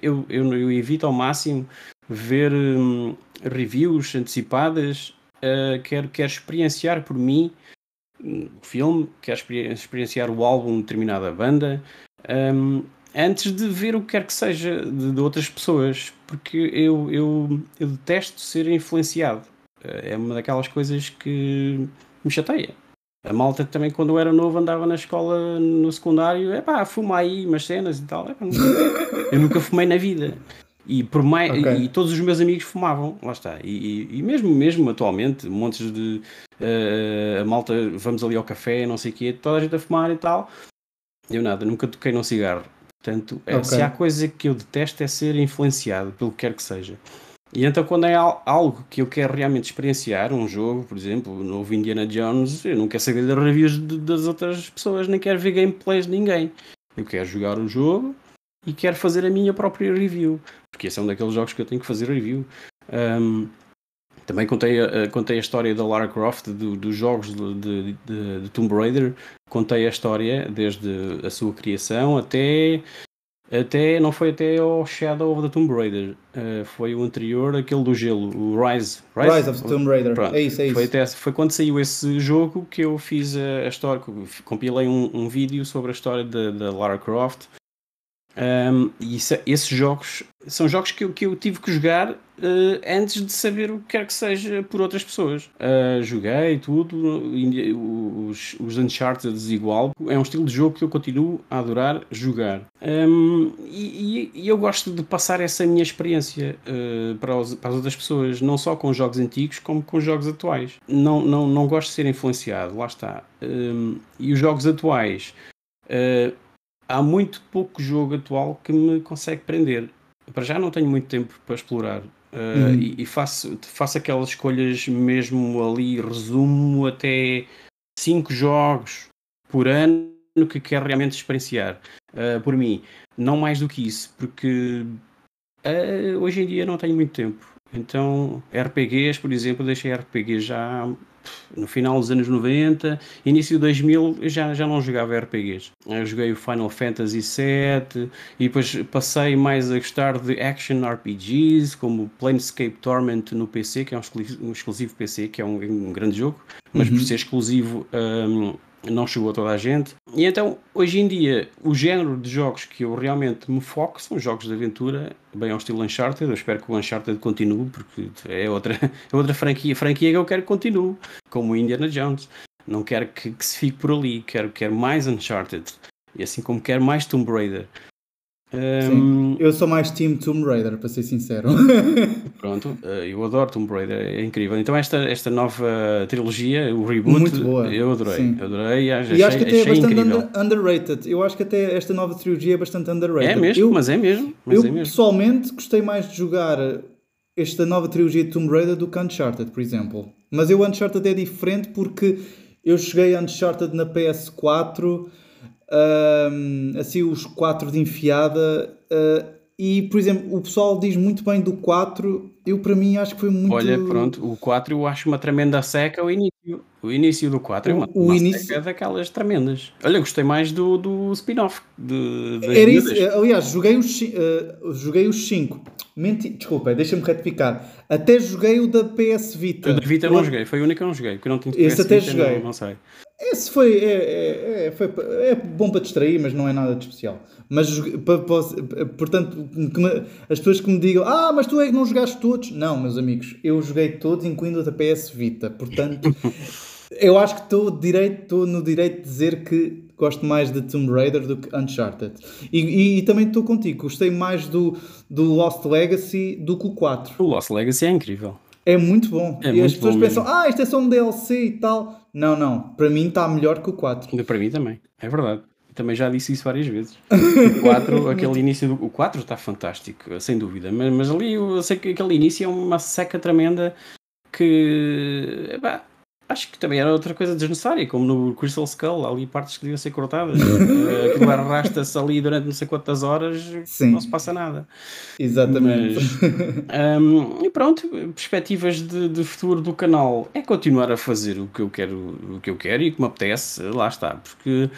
eu, eu, eu, evito ao máximo ver hum, reviews antecipadas. Uh, quero, quero experienciar por mim o filme, quer experienciar o álbum de determinada banda, um, antes de ver o que quer que seja de, de outras pessoas, porque eu, eu, eu, detesto ser influenciado. Eh, é uma daquelas coisas que me chateia. A malta também, quando eu era novo, andava na escola, no secundário, é pá, fuma aí umas cenas e tal. Epá, eu nunca fumei na vida. E, por mais, okay. e, todos os meus amigos fumavam, lá está. E, e mesmo, mesmo atualmente, montes de uh, a malta, vamos ali ao café, não sei o quê, toda a gente a fumar e tal. Eu nada, nunca toquei num cigarro. Portanto, é, okay. se há coisa que eu detesto é ser influenciado pelo que quer que seja. E então, quando é algo que eu quero realmente experienciar, um jogo, por exemplo, o novo Indiana Jones, eu não quero saber das reviews de, das outras pessoas, nem quero ver gameplays de ninguém. Eu quero jogar o jogo e quero fazer a minha própria review, porque esse é um daqueles jogos que eu tenho que fazer review. Um, também contei, uh, contei a história da Lara Croft, do, dos jogos de, de, de, Tomb Raider, contei a história desde a sua criação até, até não foi até ao Shadow of the Tomb Raider, uh, foi o anterior, aquele do gelo, o Rise. Rise, Rise of the Tomb Raider, Pronto. é isso, é isso. Foi, até, foi quando saiu esse jogo que eu fiz a, a história, compilei um, um vídeo sobre a história da Lara Croft, Um, e isso, esses jogos são jogos que eu, que eu tive que jogar uh, antes de saber o que quer que seja por outras pessoas. Uh, joguei tudo, os, os Uncharted igual. É um estilo de jogo que eu continuo a adorar jogar. Um, e, e, eu gosto de passar essa minha experiência uh, para, os, para, as outras pessoas, não só com jogos antigos, como com jogos atuais. Não, não, não gosto de ser influenciado, lá está. Um, e os jogos atuais. Uh, há muito pouco jogo atual que me consegue prender. Para já não tenho muito tempo para explorar. Uh, uhum. e, e, faço, faço aquelas escolhas mesmo ali, resumo até 5 jogos por ano que quero realmente experienciar. Uh, por mim, não mais do que isso, porque uh, hoje em dia não tenho muito tempo. Então, RPGs, por exemplo, deixei RPG já no final dos anos 90, início de 2000, eu já, já não jogava RPGs. Eu joguei o Final Fantasy VII e depois passei mais a gostar de action RPGs, como Planescape Torment no PC, que é um exclusivo, um exclusivo PC, que é um, um grande jogo, mas uhum. por ser exclusivo um, não chegou a toda a gente. E então, hoje em dia, o género de jogos que eu realmente me foco são jogos de aventura, bem ao estilo Uncharted. Eu espero que o Uncharted continue, porque é outra, [LAUGHS] é outra franquia, franquia que eu quero que continue, como o Indiana Jones. Não quero que, que se fique por ali, quero, quero mais Uncharted. E assim como quero mais Tomb Raider. Um... eu sou mais Team Tomb Raider, para ser sincero. [LAUGHS] Pronto, eh, eu adoro Tomb Raider, é incrível. Então, esta, esta nova trilogia, o reboot, Muito boa. eu adorei. Sim. adorei achei, e acho que até é bastante under, underrated. Eu acho que até esta nova trilogia é bastante underrated. É mesmo, eu, mas é mesmo. Mas eu é mesmo. pessoalmente gostei mais de jogar esta nova trilogia de Tomb Raider do que Uncharted, por exemplo. Mas eu Uncharted é diferente porque eu cheguei a Uncharted na PS4 uh, assim os 4 de enfiada. Uh, e, por exemplo, o pessoal diz muito bem do 4. Eu, para mim, acho que foi muito. Olha, pronto, o 4 eu acho uma tremenda seca o início. O início do 4 é uma, o uma início... seca daquelas tremendas. Olha, gostei mais do, do spin-off. De, Era isso, aliás, joguei os, uh, joguei os 5. Menti... Desculpa, deixa-me retificar. Até joguei o da PS Vita. O da Vita eu não joguei, foi o único que eu não joguei. Porque não tinha Esse até Vita, joguei. Não, não sei. Esse foi é, é, é, foi. é bom para distrair, mas não é nada de especial. Mas, portanto, me, as pessoas que me digam, ah, mas tu é que não jogaste todos. Não, meus amigos, eu joguei todos, incluindo a da PS Vita. Portanto, [LAUGHS] eu acho que estou direito, no direito de dizer que gosto mais de Tomb Raider do que Uncharted. E, e, e também estou contigo, gostei mais do, do Lost Legacy do que o 4. O Lost Legacy é incrível. É muito bom. É e muito as pessoas pensam, mesmo. ah, isto é só um DLC e tal. Não, não. Para mim está melhor que o 4. Para mim também. É verdade. Também já disse isso várias vezes. O 4, [LAUGHS] aquele início do. O 4 está fantástico, sem dúvida. Mas, mas ali eu sei que aquele início é uma seca tremenda que. Epá, Acho que também era outra coisa desnecessária, como no Crystal Skull, ali partes que deviam ser cortadas. [LAUGHS] Eh, aquilo arrasta-se ali durante não sei quantas horas, Sim. não se passa nada. Exatamente. Mas, um, e pronto, perspectivas de, de, futuro do canal é continuar a fazer o que eu quero, o que eu quero e o que me apetece, lá está, porque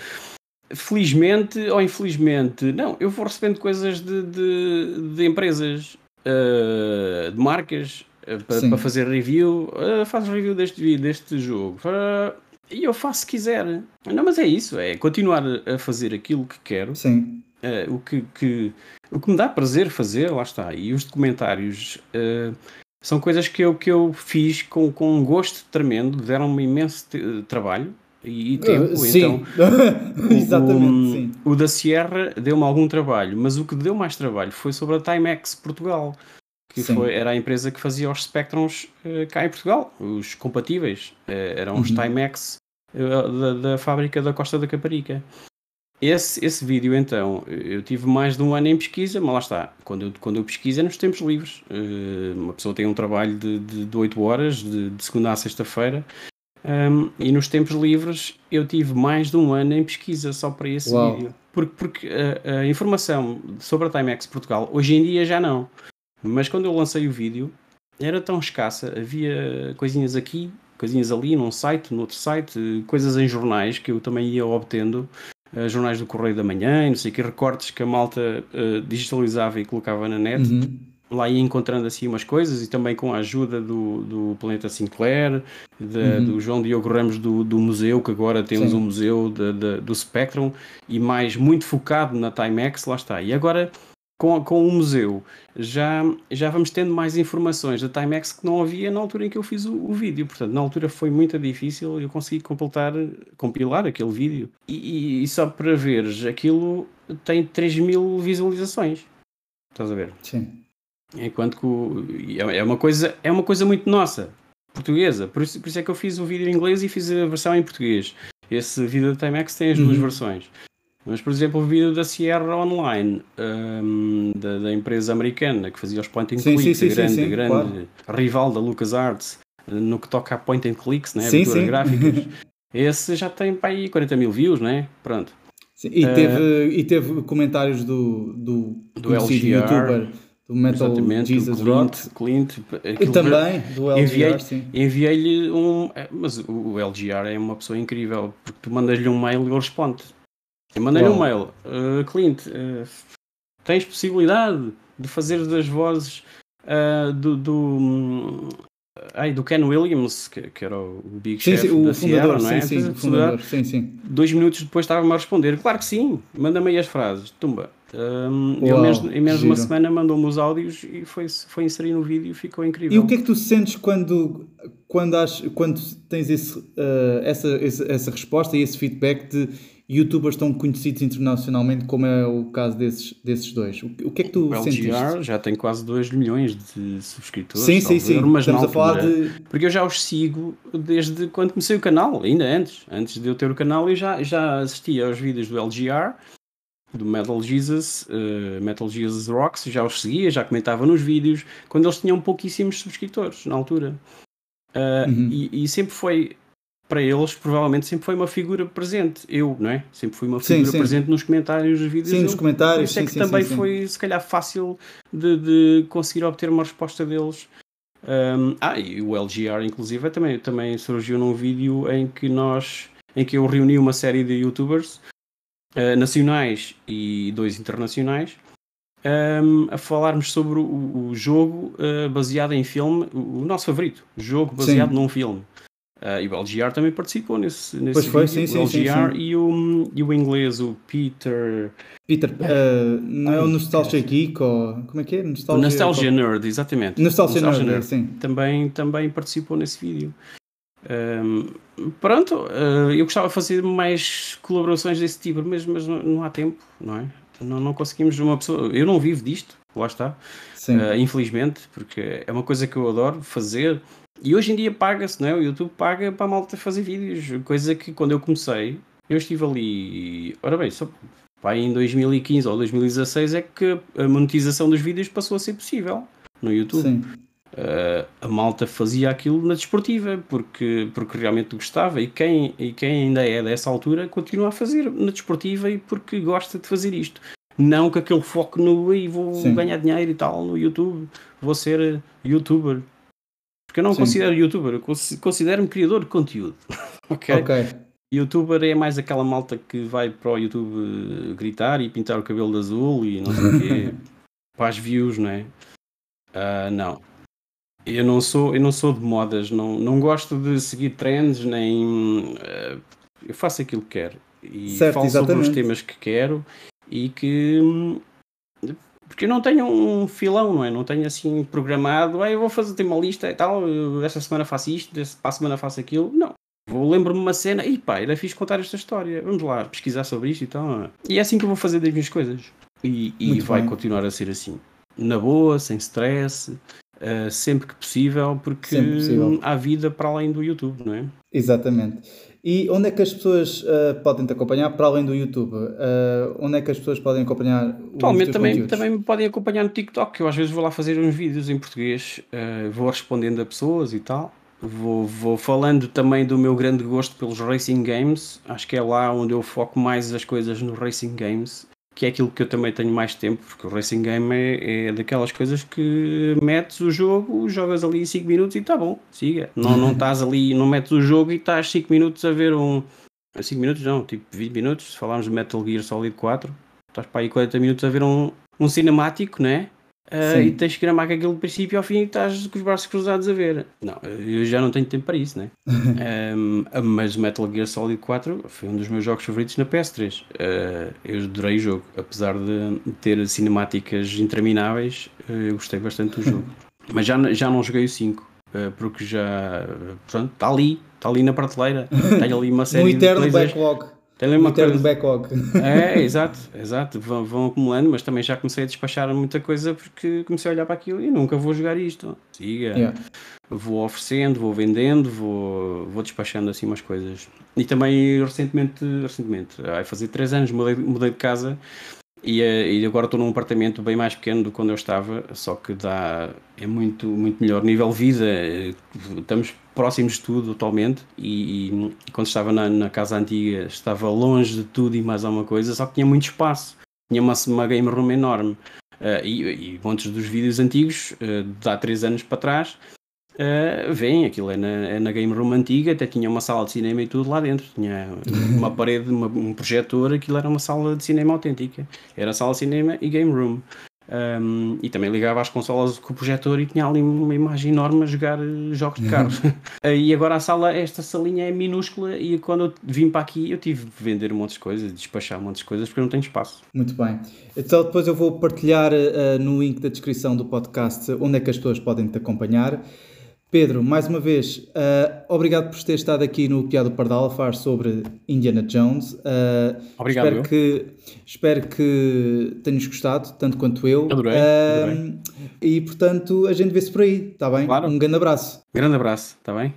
felizmente ou infelizmente, não, eu vou recebendo coisas de, de, de empresas, uh, de marcas para, para, fazer review, uh, faz review deste, deste jogo. Uh, e eu faço se quiser. Não, mas é isso, é continuar a fazer aquilo que quero. Sim. Uh, o, que, que, o que me dá prazer fazer, lá está. E os documentários uh, são coisas que eu, que eu fiz com, com um gosto tremendo, deram-me imenso trabalho e, e tempo. sim. Então, [LAUGHS] Exatamente, o, sim. o da Sierra deu-me algum trabalho, mas o que deu mais trabalho foi sobre a Timex Portugal que foi, era a empresa que fazia os Spectrums uh, cá em Portugal, os compatíveis, uh, eram os uhum. Timex uh, da, da, fábrica da Costa da Caparica. Esse, esse vídeo, então, eu tive mais de um ano em pesquisa, mas lá está, quando eu, quando eu pesquiso é nos tempos livres. uma pessoa tem um trabalho de, de, de 8 horas, de, de segunda a sexta-feira, um, e nos tempos livres eu tive mais de um ano em pesquisa só para esse Uau. vídeo. Porque, porque a, a, informação sobre a Timex Portugal hoje em dia já não. Mas quando eu lancei o vídeo, era tão escassa, havia coisinhas aqui, coisinhas ali, num site, no outro site, coisas em jornais que eu também ia obtendo, uh, jornais do Correio da Manhã, não sei que, recortes que a malta uh, digitalizava e colocava na net. Uhum. lá ia encontrando assim umas coisas e também com a ajuda do, do Planeta Sinclair, de, uhum. do João Diogo Ramos do, do museu, que agora temos Sim. um museu de, de, do Spectrum e mais muito focado na Timex, lá está. E agora com, com o museu já, já vamos tendo mais informações da Timex que não havia na altura em que eu fiz o, o vídeo. Portanto, na altura foi muito difícil eu consegui completar, compilar aquele vídeo. E, e, e só para veres, aquilo tem 3 mil visualizações. Estás a ver? Sim. Enquanto que é, é uma coisa, é uma coisa muito nossa, portuguesa. Por isso, por isso é que eu fiz o vídeo em inglês e fiz a versão em português. Esse vídeo da Timex tem as uhum. duas versões. Mas, por exemplo, o vídeo da Sierra Online, um, da, da, empresa americana que fazia os point and sim, clicks, sim, grande, sim, grande claro. rival da LucasArts, no que toca a point and clicks, né? Sim, sim. gráficas, [LAUGHS] esse já tem para aí 40 mil views, né? Pronto. Sim, e, uh, teve, e teve comentários do, do, do LGR, youtuber do Metal Jesus Rock. Clint, e também do LGR, enviei, sim. Enviei-lhe um. Mas o LGR é uma pessoa incrível, porque tu mandas-lhe um mail e ele responde. Mandei-lhe um mail. Uh, Clint, uh, tens possibilidade de fazer das vozes uh, do, do, um, ai, do Ken Williams, que, que era o Big sim, Chef sim, da Sierra, não é? Sim, sim, fundador, sim, sim. Dois minutos depois estava-me a responder. Claro que sim, manda-me aí as frases. Tumba. Um, Uau, menos, em menos de uma semana mandou-me os áudios e foi, foi inserir no vídeo e ficou incrível. E o que é que tu sentes quando, quando, has, quando tens esse, uh, essa, essa, essa resposta e esse feedback de youtubers tão conhecidos internacionalmente como é o caso desses, desses dois. O, que é que tu o sentiste? LGR já tem quase 2 milhões de subscritores. Sim, sim, sim. Mas Estamos a falar de... Porque eu já os sigo desde quando comecei o canal, ainda antes. Antes de eu ter o canal eu já, já assistia aos vídeos do LGR, do Metal Jesus, uh, Metal Jesus Rocks, já os seguia, já comentava nos vídeos, quando eles tinham pouquíssimos subscritores na altura. Uh, uhum. e, e sempre foi para eles provavelmente sempre foi uma figura presente. Eu, não é? Sempre fui uma figura sim, sim. presente nos comentários dos vídeos. Sim, nos comentários. Isso é que também foi, se calhar, fácil de, de, conseguir obter uma resposta deles. Um, ah, e o LGR, inclusive, também, também surgiu num vídeo em que nós, em que eu reuni uma série de youtubers uh, nacionais e dois internacionais um, a falarmos sobre o, o jogo uh, baseado em filme, o, o nosso favorito, jogo baseado num filme. Uh, e o LGR também participou nesse, nesse pois foi, sim, sim, o LGR sim, sim. E, o, e o inglês, o Peter... Peter, uh, não é o Nostalgia Geek ou... Como é que é? Nostalgia, Nostalgia Nerd, exatamente. Nostalgia, Nostalgia Nerd, Nerd, sim. Também, também participou nesse vídeo. Um, pronto, uh, eu gostava de fazer mais colaborações desse tipo, mas, mas não, não há tempo, não é? Não, não conseguimos uma pessoa... Eu não vivo disto, lá está. Infelizmente, porque é uma coisa que eu adoro fazer e hoje em dia paga-se, não é? O YouTube paga para a malta fazer vídeos, coisa que quando eu comecei, eu estive ali. Ora bem, só pá, em 2015 ou 2016 é que a monetização dos vídeos passou a ser possível no YouTube. Sim. Uh, a malta fazia aquilo na desportiva porque, porque realmente gostava e quem, e quem ainda é dessa altura continua a fazer na desportiva e porque gosta de fazer isto. Não com aquele foco no e vou Sim. ganhar dinheiro e tal no YouTube, vou ser youtuber. Porque eu não Sim. considero youtuber, eu considero-me criador de conteúdo. [LAUGHS] ok? Youtuber é mais aquela malta que vai para o YouTube gritar e pintar o cabelo de azul e não sei o quê. [LAUGHS] para as views, não é? Uh, não. Eu não sou, eu não sou de modas, não, não gosto de seguir trends, nem. Uh, eu faço aquilo que quero. E certo, falo exatamente. sobre os temas que quero e que porque eu não tenho um filão, não é? Não tenho assim programado, ah, eu vou fazer uma lista e tal, esta semana faço isto, para a semana faço aquilo. Não. Vou lembro-me uma cena, e pá, era fixe contar esta história, vamos lá pesquisar sobre isto e tal. E é assim que eu vou fazer das minhas coisas. E, e vai bem. continuar a ser assim. Na boa, sem stress, uh, sempre que possível, porque possível. há vida para além do YouTube, não é? Exatamente. E onde é que as pessoas uh, podem te acompanhar para além do YouTube? Uh, onde é que as pessoas podem acompanhar Atualmente também, também me podem acompanhar no TikTok, eu às vezes vou lá fazer uns vídeos em português, uh, vou respondendo a pessoas e tal. Vou, vou falando também do meu grande gosto pelos racing games. Acho que é lá onde eu foco mais as coisas no racing games que é aquilo que eu também tenho mais tempo, porque o Racing Game é, é daquelas coisas que metes o jogo, jogas ali 5 minutos e está bom, siga. Não, não estás ali, não metes o jogo e estás 5 minutos a ver um. 5 minutos não, tipo 20 minutos, se falarmos de Metal Gear Solid 4, estás para aí 40 minutos a ver um, um cinemático, né? Uh, e tens que gramar com aquilo do princípio ao fim e estás com os braços cruzados a ver. Não, eu já não tenho tempo para isso, né? um, [LAUGHS] mas Metal Gear Solid 4 foi um dos meus jogos favoritos na PS3. Uh, eu adorei o jogo, apesar de ter cinemáticas intermináveis, uh, eu gostei bastante do jogo. [LAUGHS] mas já, já não joguei o 5, porque já. Pronto, está ali, está ali na prateleira, tem ali uma série um eterno de backlog. Tem uma coisa... backlog. É, exato, exato. Vão, vão, acumulando, mas também já comecei a despachar muita coisa porque comecei a olhar para aquilo e nunca vou jogar isto. Siga. Yeah. Vou oferecendo, vou vendendo, vou, vou despachando assim umas coisas. E também recentemente, recentemente, vai fazer 3 anos, mudei, mudei de casa e, eh, e, agora estou num apartamento bem mais pequeno do que quando eu estava, só que dá, é muito, muito melhor. Nível vida, eh, estamos próximos de tudo atualmente e, e quando estava na, na, casa antiga estava longe de tudo e mais alguma coisa, só que tinha muito espaço. Tinha uma, uma game room enorme. Uh, e, e muitos dos vídeos antigos, uh, de há 3 anos para trás, Uh, vem, aquilo é na, é na Game Room antiga, até tinha uma sala de cinema e tudo lá dentro. Tinha [LAUGHS] uma parede, uma, um projetor, aquilo era uma sala de cinema autêntica. Era sala de cinema e Game Room. Um, e também ligava às consolas com o projetor e tinha ali uma imagem enorme a jogar eh, jogos de carro. [LAUGHS] e agora a sala, esta salinha é minúscula e quando eu vim para aqui eu tive de vender um monte de coisas, despachar um monte de coisas porque eu não tenho espaço. Muito bem. Então depois eu vou partilhar uh, no link da descrição do podcast onde é que as pessoas podem te acompanhar. Pedro, mais uma vez, uh, obrigado por ter estado aqui no Piado Pardal a falar sobre Indiana Jones. Uh, obrigado. Espero que, espero que tenhas gostado, tanto quanto eu. Adorei, uh, adorei. E portanto, a gente vê-se por aí, está bem? Claro. Um grande abraço. Grande abraço, está bem?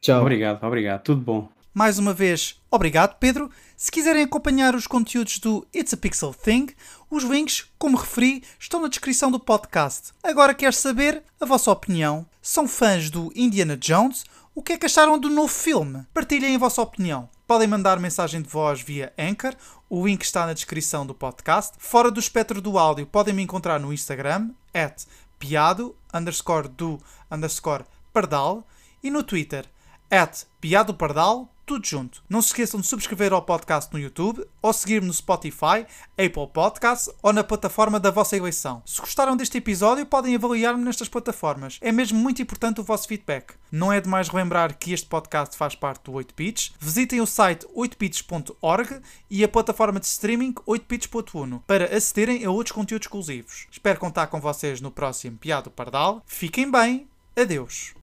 Tchau. Obrigado, obrigado. Tudo bom. Mais uma vez, obrigado, Pedro. Se quiserem acompanhar os conteúdos do It's a Pixel Thing, os links, como referi, estão na descrição do podcast. Agora quero saber a vossa opinião. São fãs do Indiana Jones? O que é que acharam do novo filme? Partilhem a vossa opinião. Podem mandar mensagem de voz via Anchor, o link está na descrição do podcast. Fora do espectro do áudio, podem me encontrar no Instagram, at piado, underscore do, underscore pardal, e no Twitter, at piado pardal, tudo junto. Não se esqueçam de subscrever ao podcast no YouTube ou seguir-me no Spotify, Apple Podcasts ou na plataforma da vossa eleição. Se gostaram deste episódio, podem avaliar-me nestas plataformas. É mesmo muito importante o vosso feedback. Não é demais relembrar que este podcast faz parte do 8bits. Visitem o site 8bits.org e a plataforma de streaming 8bits.1 para acederem a outros conteúdos exclusivos. Espero contar com vocês no próximo Piado Pardal. Fiquem bem. Adeus.